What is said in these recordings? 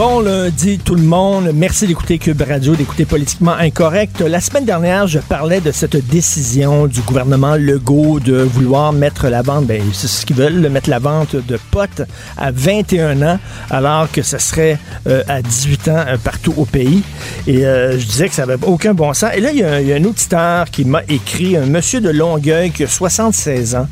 Bon lundi tout le monde, merci d'écouter Cube Radio, d'écouter Politiquement Incorrect. La semaine dernière, je parlais de cette décision du gouvernement Legault de vouloir mettre la vente, ben c'est ce qu'ils veulent, mettre la vente de potes à 21 ans, alors que ce serait euh, à 18 ans euh, partout au pays. Et euh, je disais que ça n'avait aucun bon sens. Et là, il y, a, il y a un auditeur qui m'a écrit, un monsieur de Longueuil qui a 76 ans.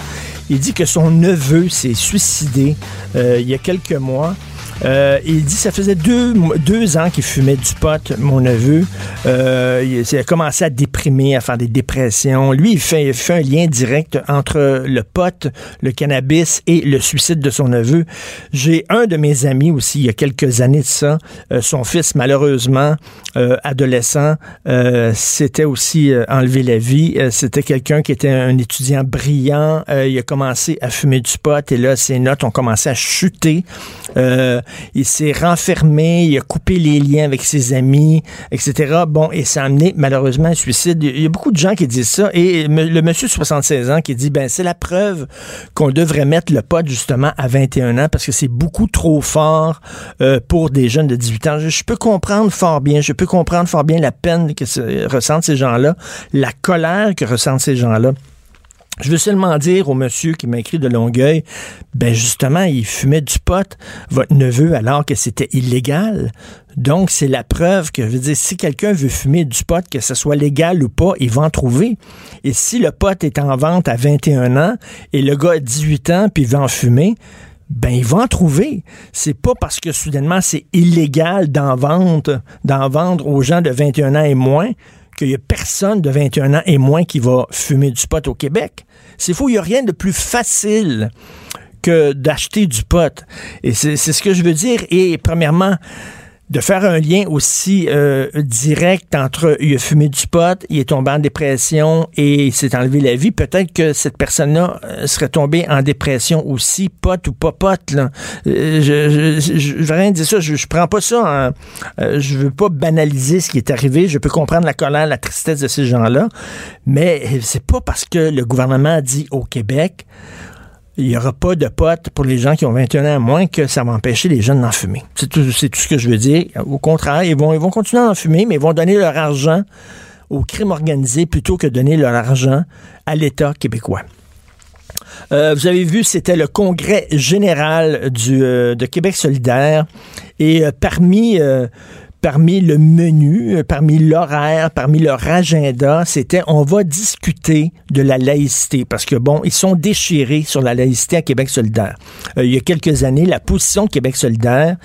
Il dit que son neveu s'est suicidé il y a quelques mois. Euh, il dit ça faisait deux, deux ans qu'il fumait du pot, mon neveu. Euh, il, a commencé à déprimer, à faire des dépressions. Lui, il fait, il fait un lien direct entre le pot, le cannabis et le suicide de son neveu. J'ai un de mes amis aussi, il y a quelques années de ça. Euh, son fils, malheureusement, euh, adolescent, euh, s'était aussi enlevé la vie. C'était quelqu'un qui était un étudiant brillant. il a commencé à fumer du pot et là, ses notes ont commencé à chuter. Euh, il s'est renfermé, il a coupé les liens avec ses amis, etc. Bon, et ça a amené malheureusement un suicide. Il y a beaucoup de gens qui disent ça. Et le monsieur de 76 ans qui dit, ben c'est la preuve qu'on devrait mettre le pot justement à 21 ans parce que c'est beaucoup trop fort euh, pour des jeunes de 18 ans. Je, peux comprendre fort bien, je peux comprendre fort bien la peine que ressentent ces gens-là, la colère que ressentent ces gens-là. Je veux seulement dire au monsieur qui m'a écrit de Longueuil, ben justement, il fumait du pot, votre neveu, alors que c'était illégal. Donc, c'est la preuve que, je veux dire, si quelqu'un veut fumer du pot, que ce soit légal ou pas, il va en trouver. Et si le pot est en vente à 21 ans et le gars a 18 ans puis il veut en fumer, ben il va en trouver. C'est pas parce que soudainement c'est illégal d'en vendre, d'en vendre aux gens de 21 ans et moins qu'il y a personne de 21 ans et moins qui va fumer du pot au Québec. C'est faux, il n'y a rien de plus facile que d'acheter du pot. Et c'est ce que je veux dire. Et premièrement, de faire un lien aussi euh, direct entre il a fumé du pot, il est tombé en dépression et il s'est enlevé la vie, peut-être que cette personne-là euh, serait tombée en dépression aussi, pot ou pas pot. Là. Euh, je, je, je, veux rien dire ça, je, je prends pas ça je veux pas banaliser ce qui est arrivé, je peux comprendre la colère, la tristesse de ces gens-là, mais c'est pas parce que le gouvernement a dit au Québec il n'y aura pas de potes pour les gens qui ont 21 ans moins que ça va empêcher les jeunes d'en fumer. C'est tout, ce que je veux dire. Au contraire, ils vont, continuer à en fumer, mais ils vont donner leur argent au crime organisé plutôt que donner leur argent à l'État québécois. Euh, vous avez vu, c'était le congrès général euh, de Québec solidaire. Et euh, parmi parmi le menu, euh, parmi l'horaire, parmi leur agenda, c'était on va discuter de la laïcité parce que bon, ils sont déchirés sur la laïcité à Québec solidaire. Euh, il y a quelques années, la position Québec solidaire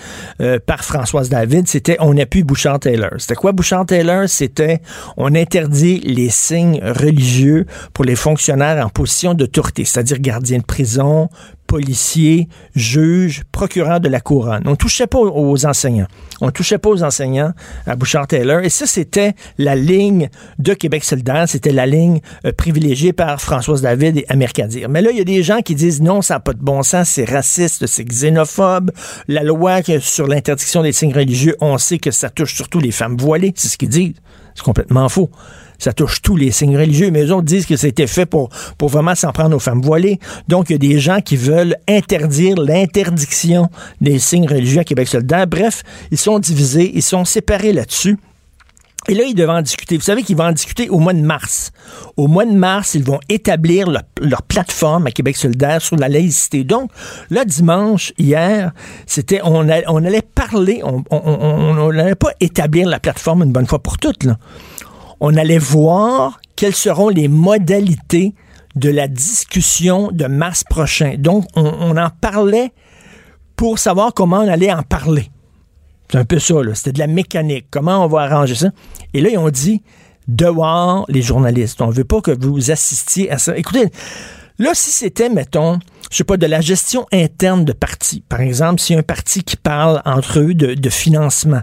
euh, par Françoise David, c'était on appuie Bouchard-Taylor. C'était quoi Bouchard-Taylor C'était on interdit les signes religieux pour les fonctionnaires en position d'autorité, c'est-à-dire gardiens de prison, policiers, juges, procureurs de la couronne. On touchait pas aux enseignants. On touchait pas aux enseignants à Bouchard-Taylor. Et ça, c'était la ligne de Québec solidaire. C'était la ligne euh, privilégiée par Françoise David et Amir Kadir. Mais là, il y a des gens qui disent non, ça n'a pas de bon sens, c'est raciste, c'est xénophobe. La loi sur l'interdiction des signes religieux, on sait que ça touche surtout les femmes voilées. C'est ce qu'ils disent. C'est complètement faux ça touche tous les signes religieux, mais eux autres disent que c'était fait pour, pour vraiment s'en prendre aux femmes voilées. Donc, il y a des gens qui veulent interdire l'interdiction des signes religieux à Québec solidaire. Bref, ils sont divisés, ils sont séparés là-dessus. Et là, ils devaient en discuter. Vous savez qu'ils vont en discuter au mois de mars. Au mois de mars, ils vont établir leur, plateforme à Québec solidaire sur la laïcité. Donc, là, dimanche, hier, c'était, on, on allait parler, on n'allait pas établir la plateforme une bonne fois pour toutes. Là on allait voir quelles seront les modalités de la discussion de mars prochain. Donc, on, en parlait pour savoir comment on allait en parler. C'est un peu ça. C'était de la mécanique. Comment on va arranger ça? Et là, ils ont dit, dehors les journalistes. On ne veut pas que vous assistiez à ça. Écoutez, là, si c'était, mettons, je sais pas, de la gestion interne de partis, par exemple, si un parti qui parle entre eux de financement,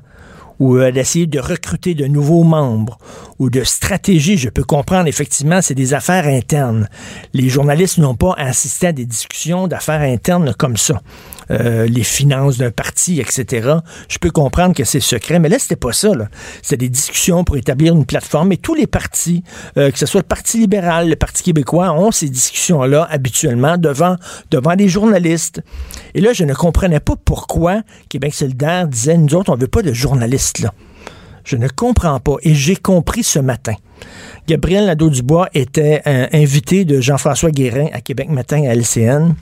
ou euh, d'essayer de recruter de nouveaux membres ou de stratégie, je peux comprendre effectivement, c'est des affaires internes. Les journalistes n'ont pas assisté à des discussions d'affaires internes comme ça. Euh, les finances d'un parti, etc. Je peux comprendre que c'est secret, mais là, c'était pas ça. C'était des discussions pour établir une plateforme. Et tous les partis, euh, que ce soit le Parti libéral, le Parti québécois, ont ces discussions-là habituellement devant, devant des journalistes. Et là, je ne comprenais pas pourquoi Québec solidaire disait, nous autres, on veut pas de journalistes. Je ne comprends pas. Et j'ai compris ce matin. Gabriel Nadeau-Dubois était un invité de Jean-François Guérin à Québec Matin à LCN.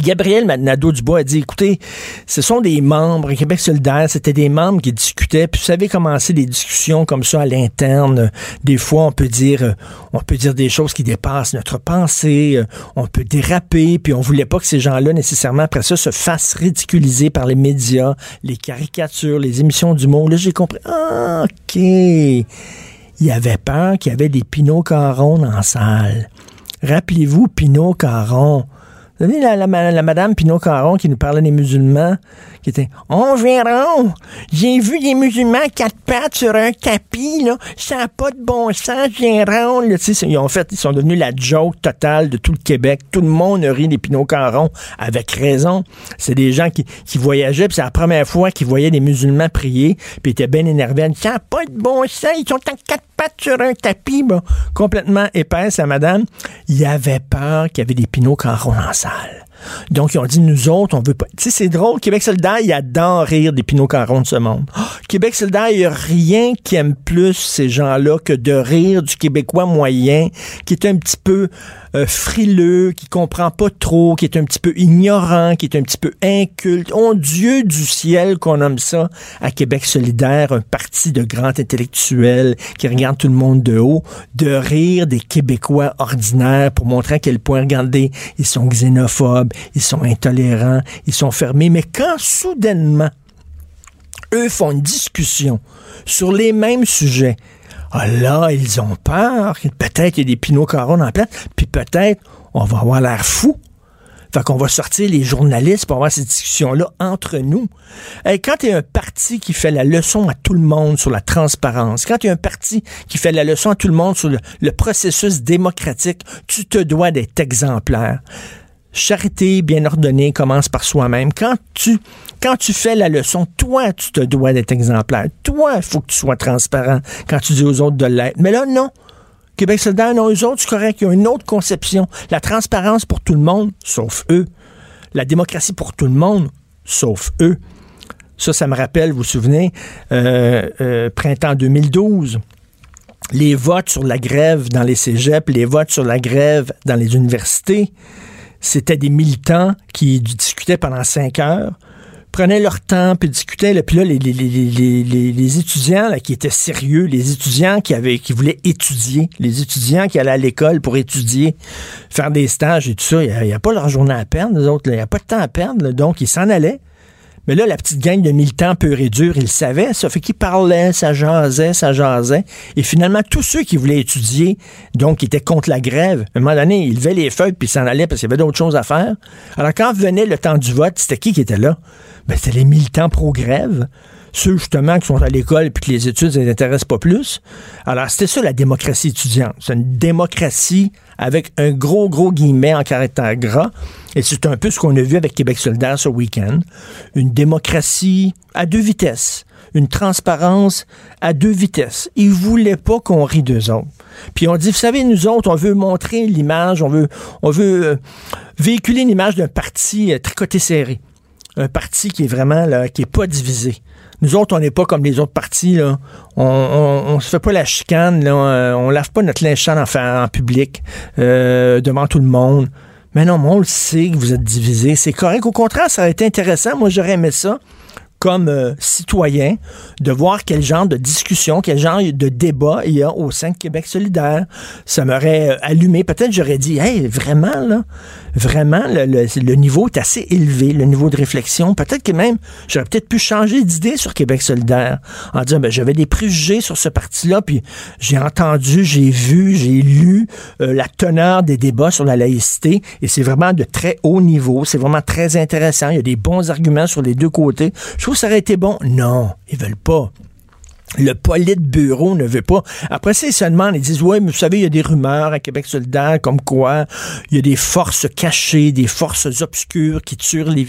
Gabriel Nadeau-Dubois a dit, écoutez, ce sont des membres, Québec solidaire, c'était des membres qui discutaient, puis vous savez comment c'est les discussions comme ça à l'interne. Des fois, on peut dire, euh, on peut dire des choses qui dépassent notre pensée, euh, on peut déraper, puis on voulait pas que ces gens-là, nécessairement, après ça, se fassent ridiculiser par les médias, les caricatures, les émissions du monde. Là, j'ai compris, ah, OK. Il y avait peur qu'il y avait des Pinot Caron en salle. Rappelez-vous, Pinot Caron la, la, la madame Pinot-Caron qui nous parlait des musulmans, qui était « On verra, j'ai vu des musulmans quatre pattes sur un tapis, là, ça n'a pas de bon sens, Gérard. » Ils ont fait, ils sont devenus la joke totale de tout le Québec. Tout le monde rit des Pinot-Caron, avec raison. C'est des gens qui, qui voyageaient, puis c'est la première fois qu'ils voyaient des musulmans prier, puis ils étaient bien énervés. « Ça n'a pas de bon sens, ils sont en quatre pattes sur un tapis. Complètement épaisse, la madame. Il avait peur qu'il y avait des Pinot-Caron en donc, ils ont dit, nous autres, on veut pas. Tu sais, c'est drôle. Québec solidaire, il adore rire des Pinot Caron de ce monde. Québec solidaire, il n'y a rien qui aime plus ces gens-là que de rire du Québécois moyen, qui est un petit peu euh, frileux, qui comprend pas trop, qui est un petit peu ignorant, qui est un petit peu inculte. Oh Dieu du ciel qu'on nomme ça à Québec solidaire, un parti de grands intellectuels qui regarde tout le monde de haut, de rire des Québécois ordinaires pour montrer à quel point, regardez, ils sont xénophobes, ils sont intolérants, ils sont fermés. Mais quand soudainement, eux font une discussion sur les mêmes sujets, ah là, ils ont peur. Peut-être qu'il y a des pinots carons en place, puis peut-être on va avoir l'air fou. Fait qu'on va sortir les journalistes pour avoir ces discussions-là entre nous. Quand il y un parti qui fait la leçon à tout le monde sur la transparence, quand il y un parti qui fait la leçon à tout le monde sur le processus démocratique, tu te dois d'être exemplaire charité bien ordonnée commence par soi-même. Quand tu, quand tu fais la leçon, toi, tu te dois d'être exemplaire. Toi, il faut que tu sois transparent quand tu dis aux autres de l'être. Mais là, non. Québec solidaire, non, eux autres, c'est correct. Il y a une autre conception. La transparence pour tout le monde, sauf eux. La démocratie pour tout le monde, sauf eux. Ça, ça me rappelle, vous vous souvenez, euh, euh, printemps 2012 les votes sur la grève dans les cégeps, les votes sur la grève dans les universités c'était des militants qui discutaient pendant cinq heures, prenaient leur temps, puis discutaient. puis là, les, les, les, les étudiants là, qui étaient sérieux, les étudiants qui avaient qui voulaient étudier, les étudiants qui allaient à l'école pour étudier, faire des stages et tout ça, il n'y a, pas leur journée à perdre, les autres, il n'y a pas de temps à perdre. donc, ils s'en allaient. Mais là, la petite gang de militants peu et durs, ils savaient, ça fait qu'ils parlaient, ça jasait, ça jasait. Et finalement, tous ceux qui voulaient étudier, donc qui étaient contre la grève, à un moment donné, ils levaient les feuilles puis s'en allaient parce qu'il y avait d'autres choses à faire. Alors quand venait le temps du vote, c'était qui qui était là? Ben, c'était les militants pro-grève ceux justement qui sont à l'école et que les études ne les intéressent pas plus. Alors, c'était ça la démocratie étudiante. C'est une démocratie avec un gros, gros guillemet en caractère gras. Et c'est un peu ce qu'on a vu avec Québec solidaire ce week-end. Une démocratie à deux vitesses. Une transparence à deux vitesses. Ils voulaient pas qu'on rit d'eux autres. Puis on dit, vous savez, nous autres, on veut montrer l'image, on veut, on veut euh, véhiculer l'image d'un parti euh, tricoté serré. Un parti qui est vraiment là, qui est pas divisé. Nous autres, on n'est pas comme les autres partis. Là. On, on, se fait pas la chicane. Là. Euh, on, lave pas notre linge en, en public euh, devant tout le monde. Mais non, on le sait que vous êtes divisé. C'est correct. Au contraire, ça aurait été intéressant. Moi, j'aurais aimé ça comme euh, citoyen de voir quel genre de discussion, quel genre de débat il y a au sein de Québec solidaire. Ça m'aurait euh, allumé. Peut-être j'aurais dit, hey, vraiment, là, vraiment, le, niveau est assez élevé, le niveau de réflexion. Peut-être que même, j'aurais peut-être pu changer d'idée sur Québec solidaire en disant, ben, j'avais des préjugés sur ce parti-là, puis j'ai entendu, j'ai vu, j'ai lu euh, la teneur des débats sur la laïcité, et c'est vraiment de très haut niveau. C'est vraiment très intéressant. Il y a des bons arguments sur les deux côtés. Ça aurait été bon. Non, ils veulent pas. Le bureau ne veut pas. Après ça, ils se demandent, ils disent, ouais, mais vous savez, il y a des rumeurs à Québec solidaire comme quoi il y a des forces cachées, des forces obscures qui tirent les,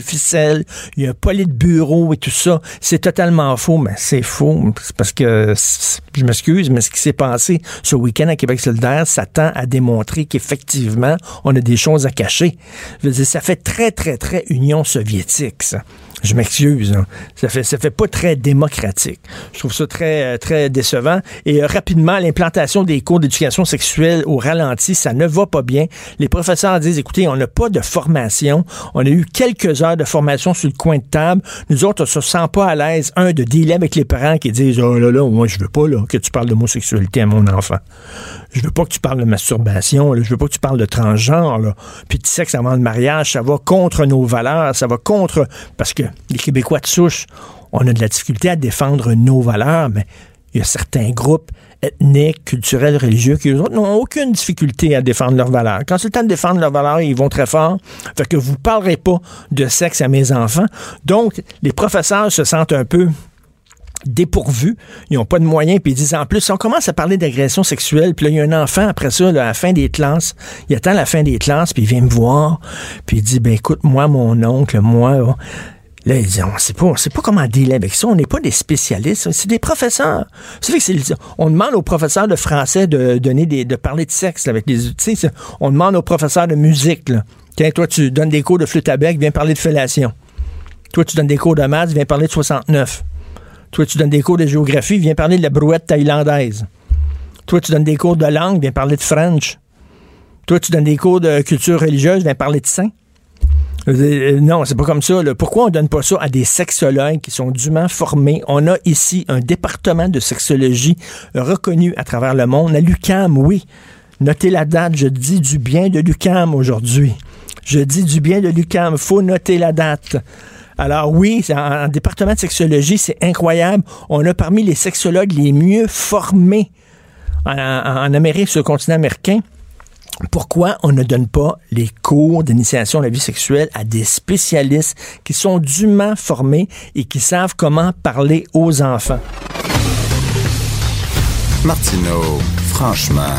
ficelles. Il y a un bureau et tout ça. C'est totalement faux, mais c'est faux. Parce que, je m'excuse, mais ce qui s'est passé ce week-end à Québec solidaire, ça tend à démontrer qu'effectivement, on a des choses à cacher. Ça fait très, très, très Union soviétique. Je m'excuse. Hein. Ça fait ça fait pas très démocratique. Je trouve ça très euh, très décevant. Et euh, rapidement, l'implantation des cours d'éducation sexuelle au ralenti, ça ne va pas bien. Les professeurs disent, écoutez, on n'a pas de formation. On a eu quelques heures de formation sur le coin de table. Nous autres, on se sent pas à l'aise, un, de dealer avec les parents qui disent, oh là là, moi je veux pas là, que tu parles d'homosexualité à mon enfant. Je veux pas que tu parles de masturbation. Là. Je veux pas que tu parles de transgenre. Puis que ça va le mariage, ça va contre nos valeurs, ça va contre parce que les Québécois de souche, on a de la difficulté à défendre nos valeurs, mais il y a certains groupes ethniques, culturels, religieux qui n'ont aucune difficulté à défendre leurs valeurs. Quand c'est le temps de défendre leurs valeurs, ils vont très fort. Fait que vous parlerez pas de sexe à mes enfants. Donc, les professeurs se sentent un peu dépourvus, ils n'ont pas de moyens, puis ils disent en plus, si on commence à parler d'agression sexuelle, puis il y a un enfant après ça, à la fin des classes, il attend la fin des classes, puis il vient me voir, puis il dit, ben écoute, moi, mon oncle, moi, Là, ils disent, on sait pas, on sait pas comment dealer avec ça. On n'est pas des spécialistes. C'est des professeurs. Que on demande aux professeurs de français de donner des, de parler de sexe avec les, on demande aux professeurs de musique. Tiens, toi, tu donnes des cours de flûte à bec, viens parler de fellation. Toi, tu donnes des cours de maths, viens parler de 69. Toi, tu donnes des cours de géographie, viens parler de la brouette thaïlandaise. Toi, tu donnes des cours de langue, viens parler de French. Toi, tu donnes des cours de culture religieuse, viens parler de saint. Euh, non, c'est pas comme ça. Pourquoi on donne pas ça à des sexologues qui sont dûment formés? On a ici un département de sexologie reconnu à travers le monde. À l'UCAM, oui. Notez la date. Je dis du bien de l'UCAM aujourd'hui. Je dis du bien de l'UCAM. Faut noter la date. Alors oui, en, département de sexologie, c'est incroyable. On a parmi les sexologues les mieux formés en, en Amérique, sur le continent américain. Pourquoi on ne donne pas les cours d'initiation à la vie sexuelle à des spécialistes qui sont dûment formés et qui savent comment parler aux enfants? Martineau, franchement,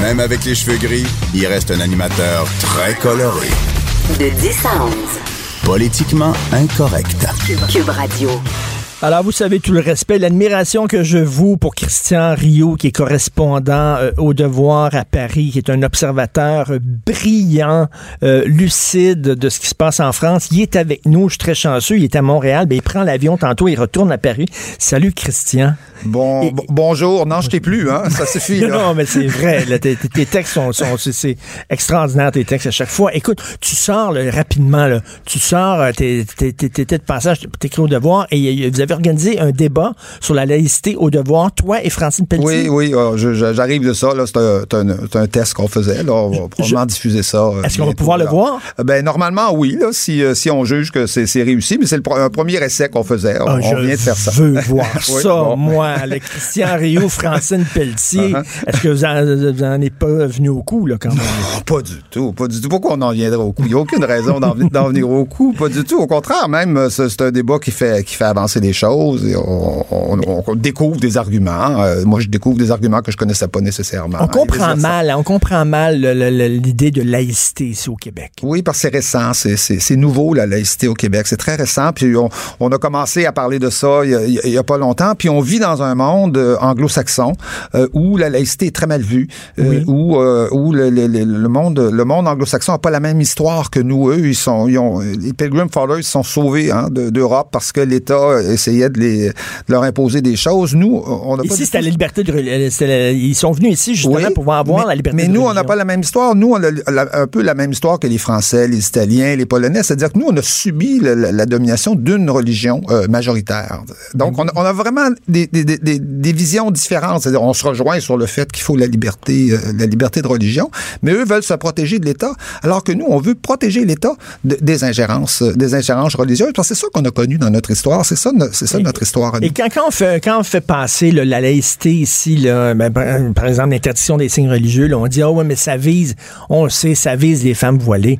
même avec les cheveux gris, il reste un animateur très coloré. De 10 à 11. Politiquement incorrect. Cube Radio. Alors, vous savez tout le respect, l'admiration que je vous pour Christian Rio, qui est correspondant euh, au Devoir à Paris, qui est un observateur brillant, euh, lucide de ce qui se passe en France. Il est avec nous, je suis très chanceux, il est à Montréal, ben, il prend l'avion tantôt, il retourne à Paris. Salut Christian. Bon, bonjour. Non, je t'ai plus, hein. Ça suffit. non, mais c'est vrai. tes, textes sont, sont c'est extraordinaire, tes textes à chaque fois. Écoute, tu sors rapidement, là, tu sors, euh, t'es de passage, t'écris au devoir, et vous avez organisé un débat sur la laïcité au devoir, toi et Francine Pelletier? Oui, oui, euh, j'arrive de ça. C'est un, un, test qu'on faisait. Là. On va probablement diffuser ça. Euh, Est-ce qu'on va pouvoir le voir? Ben, normalement, oui, là, si, si on juge que c'est réussi, mais c'est le un premier essai qu'on faisait. Ah, on, vient de faire ça. Je veux voir ça, moi le Christian Rio, Francine Pelletier. Uh-huh. Est-ce que vous en, êtes pas venu au coup, là, quand même? Non, pas du tout. Pas du tout. Pourquoi on en viendrait au coup? Il n'y a aucune raison d'en venir au coup. Pas du tout. Au contraire, même, c'est un débat qui fait, qui fait avancer les choses. Et on, découvre des arguments. Euh, moi, je découvre des arguments que je connaissais pas nécessairement. On comprend mal, on comprend mal l'idée de laïcité ici au Québec. Oui, parce que c'est récent. C'est nouveau, la laïcité au Québec. C'est très récent. Puis on, a commencé à parler de ça il n'y a, a, pas longtemps. Puis on vit dans un monde euh, anglo-saxon euh, où la laïcité est très mal vue, euh, où, où le, le, le, monde le monde anglo-saxon n'a pas la même histoire que nous. Eux, ils sont, ils ont, les Pilgrim Fathers sont sauvés hein, d'Europe parce que l'État essayait de, les, de leur imposer des choses. Nous, on n'a pas... Ici, c'était la liberté de... c'était la- Ils sont venus ici justement Oui, pour pouvoir avoir mais, la liberté Mais de nous, on n'a pas la même histoire. Nous, on a la- un peu la même histoire que les Français, les Italiens, les Polonais. C'est-à-dire que nous, on a subi la, domination d'une religion euh, majoritaire. Donc, on a, on a vraiment des, des- des- des- des visions différentes. C'est-à-dire, on se rejoint sur le fait qu'il faut la liberté, euh, la liberté de religion, mais eux veulent se protéger de l'État, alors que nous, on veut protéger l'État de- des ingérences, euh, des ingérences religieuses. Parce que c'est ça qu'on a connu dans notre histoire. C'est ça, c'est ça notre histoire. Et quand, quand on fait, quand on fait passer là, la laïcité ici, là, ben, par, par exemple, l'interdiction des signes religieux, là, on dit, ah ouais, mais ça vise, on le sait, ça vise les femmes voilées.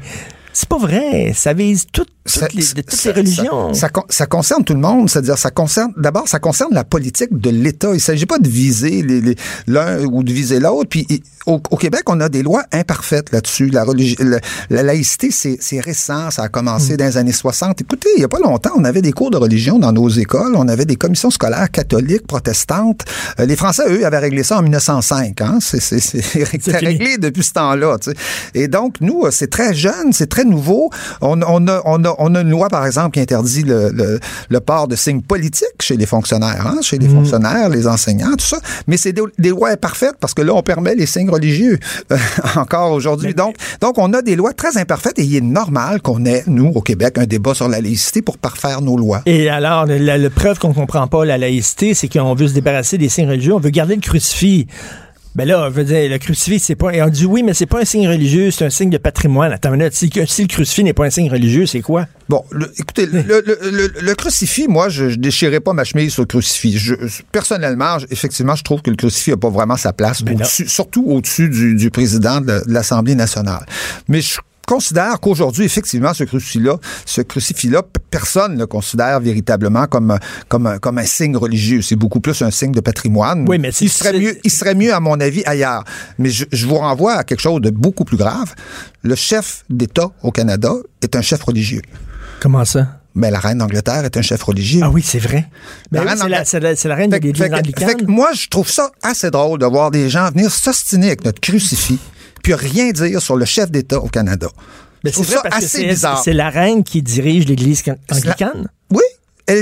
C'est pas vrai. Ça vise toutes, toutes les, de toutes ça- les religions. Ça, ça con- ça concerne tout le monde, c'est-à-dire ça concerne d'abord ça concerne la politique de l'État. Il s'agit pas de viser l'un ou de viser l'autre. Puis au, au Québec, on a des lois imparfaites là-dessus. La, la, la laïcité, c'est c'est récent, ça a commencé dans les années 60. Écoutez, il y a pas longtemps, on avait des cours de religion dans nos écoles, on avait des commissions scolaires catholiques, protestantes. Euh, les Français, eux, avaient réglé ça en 1905. Hein? C'est réglé depuis ce temps-là. tu sais. Et donc, nous, euh, c'est très jeune, c'est très nouveau. On, on a, on, a, on a une loi, par exemple, qui interdit le, le, le port de signes politiques chez les fonctionnaires, hein, chez les fonctionnaires, les enseignants, tout ça. Mais c'est des, des lois imparfaites parce que là, on permet les signes religieux euh, encore aujourd'hui. Donc, donc, on a des lois très imparfaites et il est normal qu'on ait, nous, au Québec, un débat sur la laïcité pour parfaire nos lois. Et alors, la, la preuve qu'on comprend pas la laïcité, c'est qu'on veut se débarrasser des signes religieux, on veut garder le crucifix. Ben là, on veut dire, le crucifix, c'est pas. Et on dit oui, mais c'est pas un signe religieux, c'est un signe de patrimoine. Attends une minute, si, si le crucifix n'est pas un signe religieux, c'est quoi? Bon, le- écoutez, le, le- crucifix, moi, je, je déchirais pas ma chemise sur le crucifix. Je, personnellement, je- effectivement, je trouve que le crucifix n'a pas vraiment sa place, Ben surtout au-dessus du, du président de l'Assemblée nationale. Mais je considère qu'aujourd'hui, effectivement, ce crucifix-là, ce crucifix-là, p- personne ne le considère véritablement comme, un- comme, un- comme un signe religieux. C'est beaucoup plus un signe de patrimoine. Oui, mais c'est- il serait mieux, il serait mieux, à mon avis, ailleurs. Mais je, je vous renvoie à quelque chose de beaucoup plus grave. Le chef d'État au Canada est un chef religieux. Comment ça? Ben, la reine d'Angleterre est un chef religieux. Ah oui, c'est vrai. Ben La oui, c'est la, Angla- c'est la- c'est la reine Fait, des que- fait fait moi, je trouve ça assez drôle de voir des gens venir s'ostiner avec notre crucifix rien dire sur le chef d'État au Canada. Trouve c'est ça parce assez bizarre. C'est la reine qui dirige l'église can- anglicane? Oui,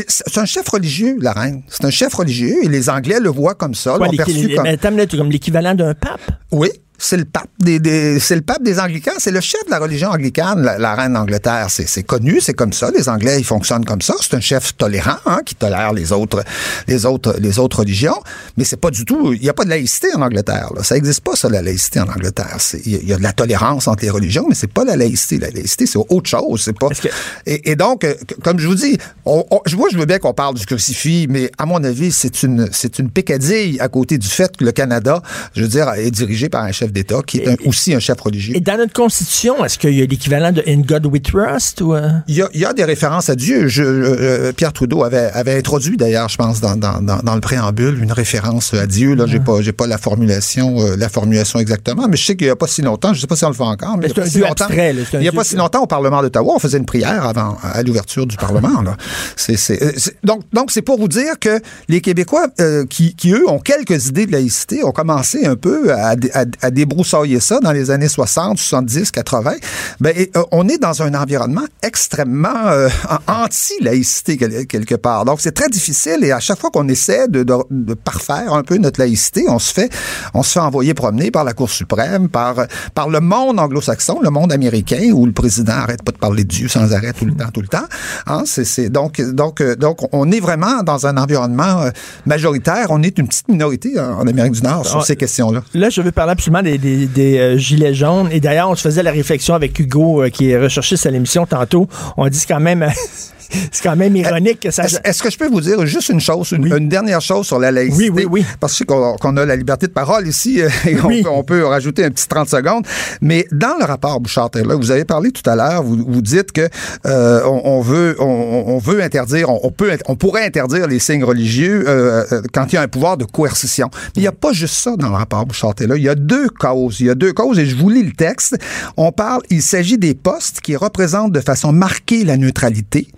c'est un chef religieux, la reine. C'est un chef religieux et les Anglais le voient comme ça. L'ont perçu comme... mais comme l'équivalent d'un pape. Oui, c'est le pape des, des- c'est le pape des Anglicans, c'est le chef de la religion anglicane, la, la reine d'Angleterre. C'est, c'est connu, c'est comme ça. Les Anglais, ils fonctionnent comme ça. C'est un chef tolérant, hein, qui tolère les autres, les autres, les autres religions. Mais c'est pas du tout. Il y a pas de laïcité en Angleterre. Là. Ça existe pas ça, la laïcité en Angleterre. Il y, a- il y a de la tolérance entre les religions, mais c'est pas la laïcité. La laïcité, c'est autre chose. C'est pas. Que- Et, et donc, euh, comme je vous dis, on, on- moi, je veux bien qu'on parle du crucifix, mais à mon avis, c'est une, c'est une pécadille à côté du fait que le Canada, je veux dire, est dirigé par un chef d'État qui est un- aussi un chef religieux. Et dans notre constitution, est-ce qu'il y a l'équivalent de In God We Trust ou euh? Il y, a, il y a des références à Dieu. Je, euh, Pierre Trudeau avait, avait introduit d'ailleurs, je pense, dans, dans, dans, dans le préambule, une référence à Dieu. Là, j'ai pas, j'ai pas la formulation, euh, la formulation exactement, mais je sais qu'il y a pas si longtemps, je sais pas si on le fait encore, mais, Mais il y a c'est pas un si longtemps, abstrait, là, il y a pas si longtemps au Parlement d'Ottawa, on faisait une prière avant, à l'ouverture du Parlement. Là. C'est, c'est, euh, c'est- donc, donc c'est pour vous dire que les Québécois, euh, qui, qui eux ont quelques idées de laïcité, ont commencé un peu à, à, à débroussailler ça dans les années 60, 70, 80. Ben, et, euh, on est dans un environnement extrêmement euh, anti-laïcité quel- quelque part. Donc c'est très difficile et à chaque fois qu'on essaie de, de, de parfaire un peu notre laïcité, on se fait, on se fait envoyer promener par la Cour suprême, par par le monde anglo-saxon, le monde américain où le président arrête pas de parler de Dieu sans arrêt tout le temps, tout le temps. Hein, c'est, donc donc euh, donc on est vraiment dans un environnement majoritaire. On est une petite minorité en, en Amérique du Nord sur Ah, ces questions-là. Là, je veux parler absolument des, euh, gilets jaunes. Et d'ailleurs, on se faisait la réflexion avec Hugo, euh, qui est recherchiste à l'émission tantôt. On dit quand même, c'est quand même ironique que ça. Est-ce, est-ce que je peux vous dire juste une chose, une, une dernière chose sur la laïcité? Oui, oui, oui. Parce qu'on, a la liberté de parole ici euh, et on, Oui. peut, on peut rajouter un petit 30 secondes. Mais dans le rapport Bouchard-Taylor, vous avez parlé tout à l'heure, vous, vous dites que euh, on, on veut on, on veut interdire, on, on peut on pourrait interdire les signes religieux euh, euh, quand il y a un pouvoir de coercition. Mais il n'y a pas juste ça dans le rapport Bouchard-Taylor. Il y a deux causes. Il y a deux causes et je vous lis le texte. On parle, il s'agit des postes qui représentent de façon marquée la neutralité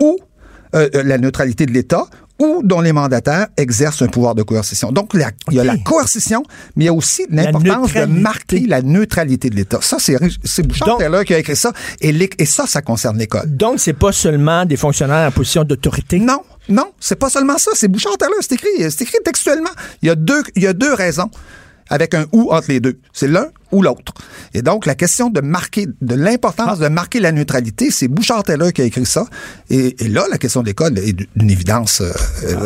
ou euh, euh, la neutralité de l'État ou dont les mandataires exercent un pouvoir de coercition. Donc, la- il y a la coercition, mais il y a aussi l'importance de marquer la neutralité de l'État. Ça, c'est Bouchard Taylor qui a écrit ça, et, ça, ça concerne l'école. Donc, c'est pas seulement des fonctionnaires en position d'autorité? Non, non, c'est pas seulement ça. C'est Bouchard Taylor, c'est écrit, écrit textuellement. Il y a deux, il y a deux raisons avec un ou entre les deux. C'est l'un ou l'autre. Et donc, la question de marquer, de l'importance de marquer la neutralité, c'est Bouchard Taylor qui a écrit ça. Et, et là, la question de l'école est d'une évidence. euh,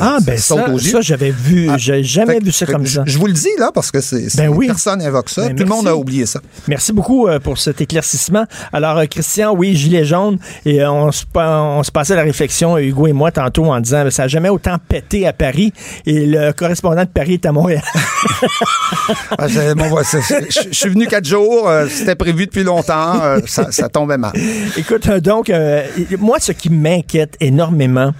Ah, ben ça, ça j'avais vu. Ah, J'ai jamais Fait vu ça fait comme ça. Je, je vous le dis là parce que c'est Ben oui. personne n'invoque ça. Ben Tout le monde a oublié ça. Merci beaucoup euh, pour cet éclaircissement. Alors, euh, Christian, oui, gilet jaune, et on, se, on se passait la réflexion, Hugo et moi, tantôt, en disant, ben, ça n'a jamais autant pété à Paris, et le correspondant de Paris est à Montréal. Ah, je je suis venu quatre jours. euh, C'était prévu depuis longtemps. euh, ça, ça tombait mal. Écoute, euh, donc, moi, ce qui m'inquiète énormément,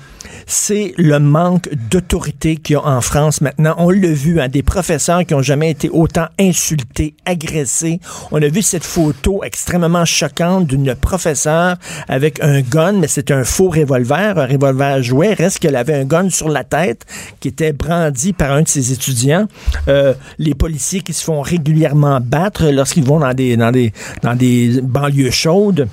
c'est le manque d'autorité qu'il y a en France maintenant. On l'a vu, hein, des professeurs qui ont jamais été autant insultés, agressés. On a vu cette photo extrêmement choquante d'une professeure avec un gun, mais c'est un faux revolver, un revolver à jouet. Reste qu'elle avait un gun sur la tête qui était brandi par un de ses étudiants. Euh, les policiers qui se font régulièrement battre lorsqu'ils vont dans des, dans des, dans des banlieues chaudes.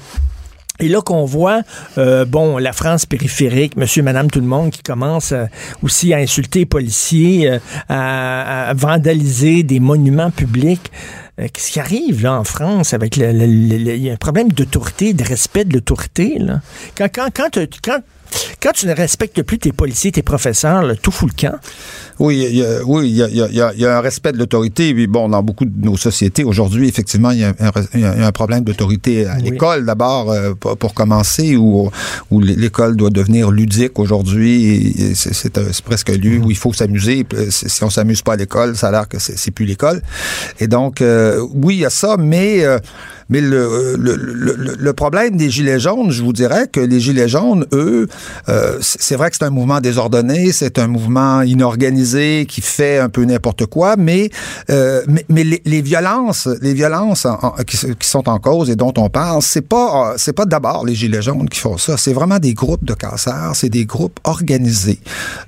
Et là qu'on voit, euh, bon, la France périphérique, monsieur, madame, tout le monde qui commence euh, aussi à insulter les policiers, euh, à, vandaliser des monuments publics. Euh, Qu'est-ce qui arrive là en France avec le, le- le- le- problème d'autorité, de respect de l'autorité là. Quand quand quand, quand quand tu ne respectes plus tes policiers, tes professeurs, là, tout fout le camp. Oui, il y a, oui, il y a, il y a- il y a- il y a un respect de l'autorité. Puis bon, dans beaucoup de nos sociétés aujourd'hui, effectivement, il y a un, problème d'autorité à Oui. l'école d'abord euh, pour, commencer, où, où l'école doit devenir ludique aujourd'hui. C'est presque un lieu où il faut s'amuser. Euh, Si on s'amuse pas à l'école, ça a l'air que c'est plus l'école. Et donc, euh, oui, il y a ça, mais euh, mais le, le, le, le- le problème des Gilets jaunes, je vous dirais que les Gilets jaunes, eux, euh, c'est vrai que c'est un mouvement désordonné, c'est un mouvement inorganisé qui fait un peu n'importe quoi, mais, euh, mais, mais les, les violences, les violences en- en- qui, qui sont en cause et dont on parle, c'est pas, euh, c'est pas d'abord les Gilets jaunes qui font ça, c'est vraiment des groupes de casseurs, c'est des groupes organisés.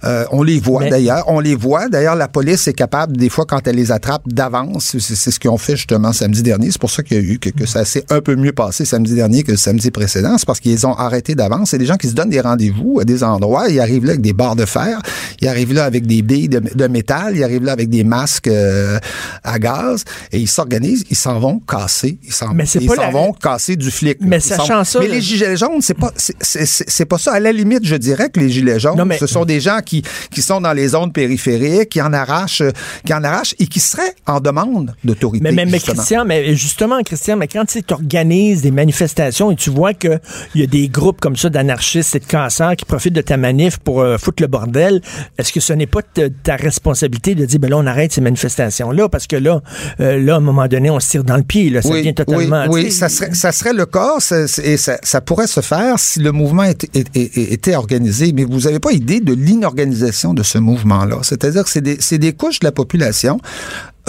Euh, on les voit Mais- d'ailleurs, on les voit. D'ailleurs, la police est capable, des fois, quand elle les attrape d'avance, c'est c'est ce qu'ils ont fait justement samedi dernier. C'est pour ça qu'il y a eu que, que ça s'est un peu mieux passé samedi dernier que le samedi précédent. C'est parce qu'ils ont arrêté d'avance. C'est des gens qui se donnent des rendez-vous à des endroits. Ils arrivent là avec des barres de fer. Ils arrivent là avec des billes de, de métal. Ils arrivent là avec des masques euh, à gaz. Et ils s'organisent. Ils s'en vont casser. Ils s'en Mais c'est ils la- vont casser du flic. Mais sachant ça, Mais le- les gilets jaunes, c'est pas, c'est- pas ça. À la limite, je dirais que les gilets jaunes, Non, mais- ce sont des gens qui, qui sont dans les zones périphériques, qui en arrachent, qui en arrachent et qui seraient en demande d'autorité. Mais, mais. Christian, mais justement, Christian, mais quand tu organises des manifestations et tu vois qu'il y a des groupes comme ça d'anarchistes et de casseurs qui profitent de ta manif pour euh, foutre le bordel, est-ce que ce n'est pas ta responsabilité de dire, ben là, on arrête ces manifestations-là parce que là, euh, là, à un moment donné, on se tire dans le pied, là, ça devient totalement... Oui, oui, ça serait, ça serait le cas ça- et ça, ça pourrait se faire si le mouvement était, était- était organisé. Mais vous n'avez pas idée de l'inorganisation de ce mouvement-là. C'est-à-dire que c'est des, c'est des couches de la population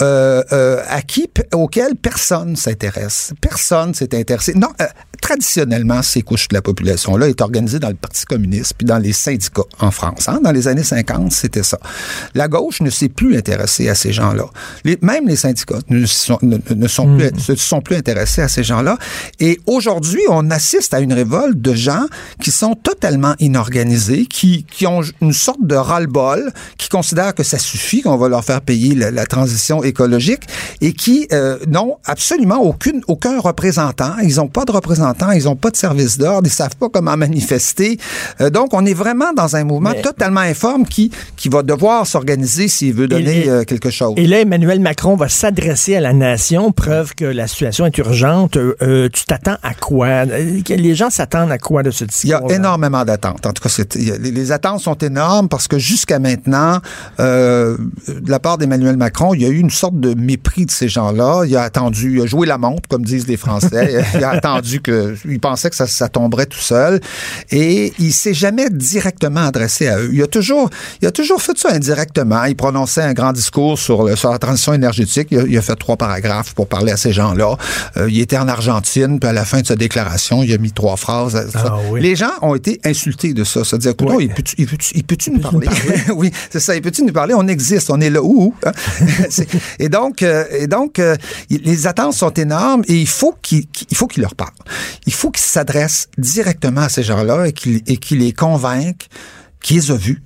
euh, euh, à qui, auxquelles personne s'intéresse. Personne s'est intéressé. Non, euh, traditionnellement, ces couches de la population-là est organisée dans le Parti communiste puis dans les syndicats en France. hein. Dans les années 50, c'était ça. La gauche ne s'est plus intéressée à ces gens-là. Les- même les syndicats ne, sont, ne, ne sont plus, se sont plus intéressés à ces gens-là. Et aujourd'hui, on assiste à une révolte de gens qui sont totalement inorganisés, qui, qui ont une sorte de ras-le-bol, qui considèrent que ça suffit, qu'on va leur faire payer la, la transition écologique et qui euh, n'ont absolument aucune, aucun représentant. Ils n'ont pas de représentant, ils n'ont pas de service d'ordre, ils savent pas comment manifester. Euh, donc, on est vraiment dans un mouvement Mais- totalement informe qui, qui va devoir s'organiser s'il veut donner Et- euh, quelque chose. Et là, Emmanuel Macron va s'adresser à la nation, preuve que la situation est urgente. Euh, tu t'attends à quoi? Les gens s'attendent à quoi de ce Il y a discours? énormément d'attentes. En tout cas, a- les, les attentes sont énormes parce que jusqu'à maintenant, de la part d'Emmanuel Macron, il y a eu une sorte de mépris de ces gens-là. Il a attendu, il a joué la montre, comme disent les Français. il a attendu que euh, il pensait que ça, ça tomberait tout seul. Et il s'est jamais directement adressé à eux. Il a toujours, il a toujours fait ça indirectement. Il prononçait un grand discours sur, le, sur la transition énergétique. Il a, il a, fait trois paragraphes pour parler à ces gens-là. Euh, il était en Argentine, puis à la fin de sa déclaration, il a mis trois phrases. Ah, oui. Les gens ont été insultés de ça. C'est-à-dire, oui. il peut-tu, il peut il peut nous parler? oui, c'est ça. Il peut-tu nous parler? On existe, on est là. Où? Hein? et donc, euh, et donc euh, les attentes sont énormes et il faut qu'il il faut qu'il leur parle. Il faut qu'il s'adresse directement à ces gens-là et qu'il les convainque qu'ils les a vus,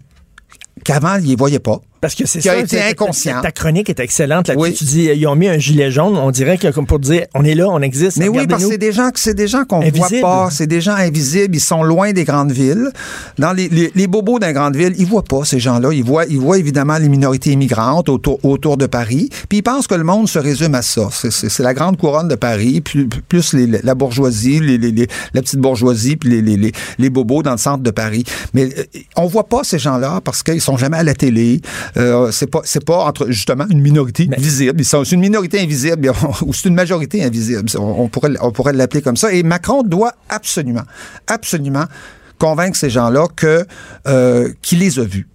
qu'avant, ils les voyaient pas. Parce que c'est qui ça. a été inconscient. Ta, chronique est excellente. Là Oui. Tu dis, ils ont mis un gilet jaune. On dirait que, comme pour dire, on est là, on existe. Mais oui, parce que c'est des gens, c'est des gens qu'on voit pas, c'est des gens invisibles, ils sont loin des grandes villes. Dans les, les, les bobos d'une grande ville, ils voient pas ces gens-là. Ils voient, ils voient évidemment les minorités immigrantes autour, autour de Paris. Puis ils pensent que le monde se résume à ça. C'est, la grande couronne de Paris, plus, plus les- la bourgeoisie, les, les, les- la petite bourgeoisie, puis les, les, les, les bobos dans le centre de Paris. Mais euh, on voit pas ces gens-là parce qu'ils sont jamais à la télé. Euh, c'est pas, c'est pas entre justement une minorité Mais- visible. Ils sont une minorité invisible ou c'est une majorité invisible. On, on pourrait, on pourrait l'appeler comme ça. Et Macron doit absolument, absolument convaincre ces gens-là que euh, qu'il les a vus.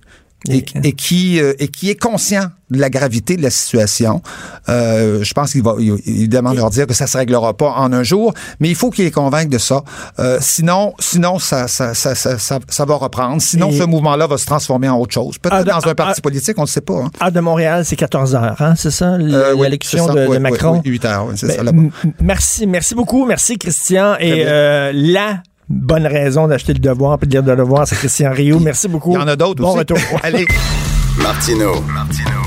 Et, et qui euh, et qui est conscient de la gravité de la situation. Euh, je pense qu'il va il- évidemment leur dire que ça se réglera pas en un jour, mais il faut qu'il les convainque de ça. Euh, sinon, sinon ça ça, ça, ça, ça, va reprendre. Sinon, Et- ce mouvement-là va se transformer en autre chose. Peut-être de- dans un ah, parti ah, politique, on ne sait pas. Hein. Ah, de Montréal, c'est 14 heures, hein, c'est ça? Euh, oui, L'élection de, Oui, Macron? oui, 8 heures, oui, c'est Ben, ça, là-bas. merci, merci beaucoup. Merci, Christian. Et euh, la bonne raison d'acheter le devoir et de lire le devoir, c'est Christian Rio. Merci beaucoup. Il y en a d'autres bon aussi. retour. Allez. Martino,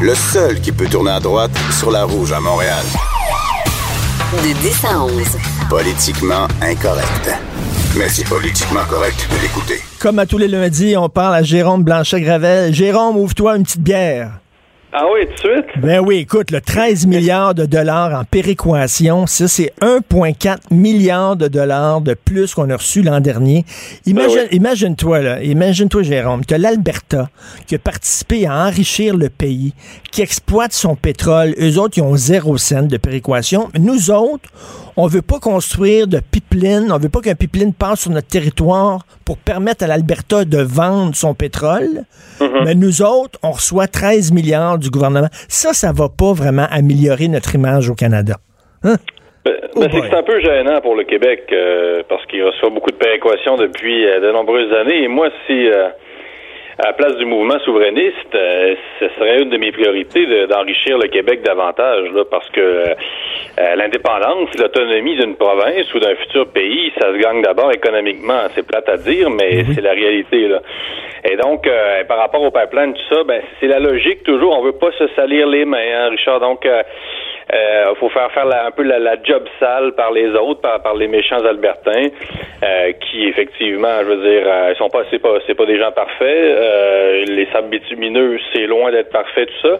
le seul qui peut tourner à droite sur la rouge à Montréal. De 10 à 11. Politiquement incorrect. Mais c'est politiquement correct de l'écouter. Comme à tous les lundis, on parle à Jérôme Blanchet-Gravel. Jérôme, ouvre-toi une petite bière. Ah oui, tout de suite? Ben oui, écoute, le 13 milliards de dollars en péréquation, ça, c'est 1,4 milliard de dollars de plus qu'on a reçu l'an dernier. Imagine, Ben oui. Imagine-toi, là, imagine-toi, Jérôme, as l'Alberta qui a participé à enrichir le pays, qui exploite son pétrole. Eux autres, ils ont zéro cent de péréquation. Nous autres, on veut pas construire de pipeline, on veut pas qu'un pipeline passe sur notre territoire pour permettre à l'Alberta de vendre son pétrole. Mais nous autres, on reçoit 13 milliards du gouvernement. Ça, ça va pas vraiment améliorer notre image au Canada. Hein? Ben, Oh ben, que c'est un peu gênant pour le Québec euh, parce qu'il reçoit beaucoup de péréquations depuis euh, de nombreuses années. Et moi, si euh, à la place du mouvement souverainiste, euh, ce serait une de mes priorités de- d'enrichir le Québec davantage, là, parce que euh, l'indépendance, l'autonomie d'une province ou d'un futur pays, ça se gagne d'abord économiquement. C'est plate à dire, mais c'est la réalité. Là. Et donc, euh, par rapport au pipeline, tout ça, ben, c'est la logique toujours. On veut pas se salir les mains, hein, Richard. Donc, euh, euh, faut faire faire la- un peu la, la job sale par les autres, par, par les méchants Albertains, euh, qui effectivement, je veux dire, euh, ils sont pas, c'est pas, c'est pas des gens parfaits. Les sables bitumineux, c'est loin d'être parfait, tout ça.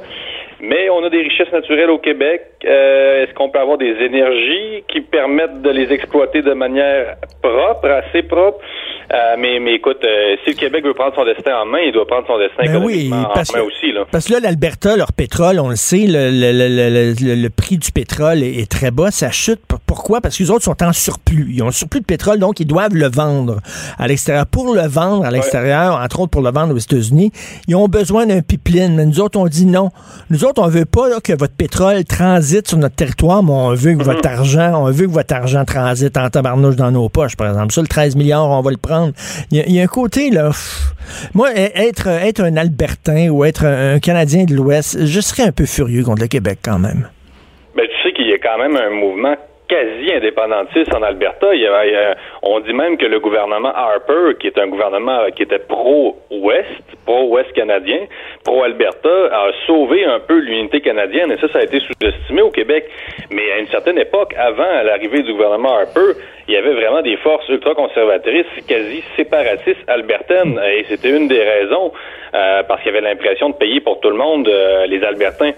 Mais on a des richesses naturelles au Québec. Euh, Est-ce qu'on peut avoir des énergies qui permettent de les exploiter de manière propre, assez propre? Euh, mais, mais écoute, euh, si le Québec veut prendre son destin en main, il doit prendre son destin Ben oui, parce en main que- aussi. Là. Parce que là, l'Alberta, leur pétrole, on le sait, le, le- le- le- prix du pétrole est, est très bas. Ça chute. Pourquoi? Parce que les autres sont en surplus. Ils ont un surplus de pétrole, donc ils doivent le vendre à l'extérieur. Pour le vendre à l'extérieur, entre autres pour le vendre aux États-Unis, ils ont besoin d'un pipeline. Mais nous autres, on dit non. Nous autres, on veut pas là, que votre pétrole transite sur notre territoire, mais on veut que votre argent, on veut que votre argent transite en tabarnouche dans nos poches, par exemple. Ça, le 13 milliards, on va le prendre. Il y a, il y a un côté, là, pff, moi, e- être, être un Albertain ou être un, un Canadien de l'Ouest, je serais un peu furieux contre le Québec quand même. Ben, tu sais qu'il y a quand même un mouvement quasi indépendantiste en Alberta. On dit même que le gouvernement Harper, qui est un gouvernement qui était pro-Ouest, pro-Ouest canadien, pro-Alberta, a sauvé un peu l'unité canadienne et ça, ça a été sous-estimé au Québec. Mais à une certaine époque, avant l'arrivée du gouvernement Harper, il y avait vraiment des forces ultra-conservatrices, quasi séparatistes albertaines et c'était une des raisons euh, parce qu'il y avait l'impression de payer pour tout le monde euh, les Albertains.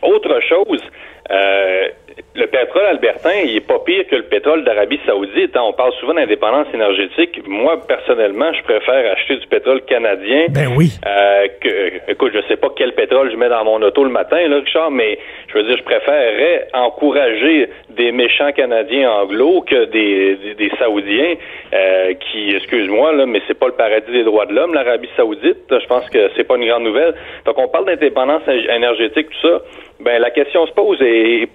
Autre chose, euh, le pétrole albertain, il est pas pire que le pétrole d'Arabie Saoudite. Hein. On parle souvent d'indépendance énergétique. Moi, personnellement, je préfère acheter du pétrole canadien. Ben oui. Euh, que, écoute, je sais pas quel pétrole je mets dans mon auto le matin, là, Richard, mais je veux dire, je préférerais encourager des méchants Canadiens anglo que des, des, Saoudiens euh, qui, excuse-moi, là, mais c'est pas le paradis des droits de l'homme, l'Arabie Saoudite. Je pense que c'est pas une grande nouvelle. Donc, on parle d'indépendance énergétique, tout ça. Ben, la question se pose et,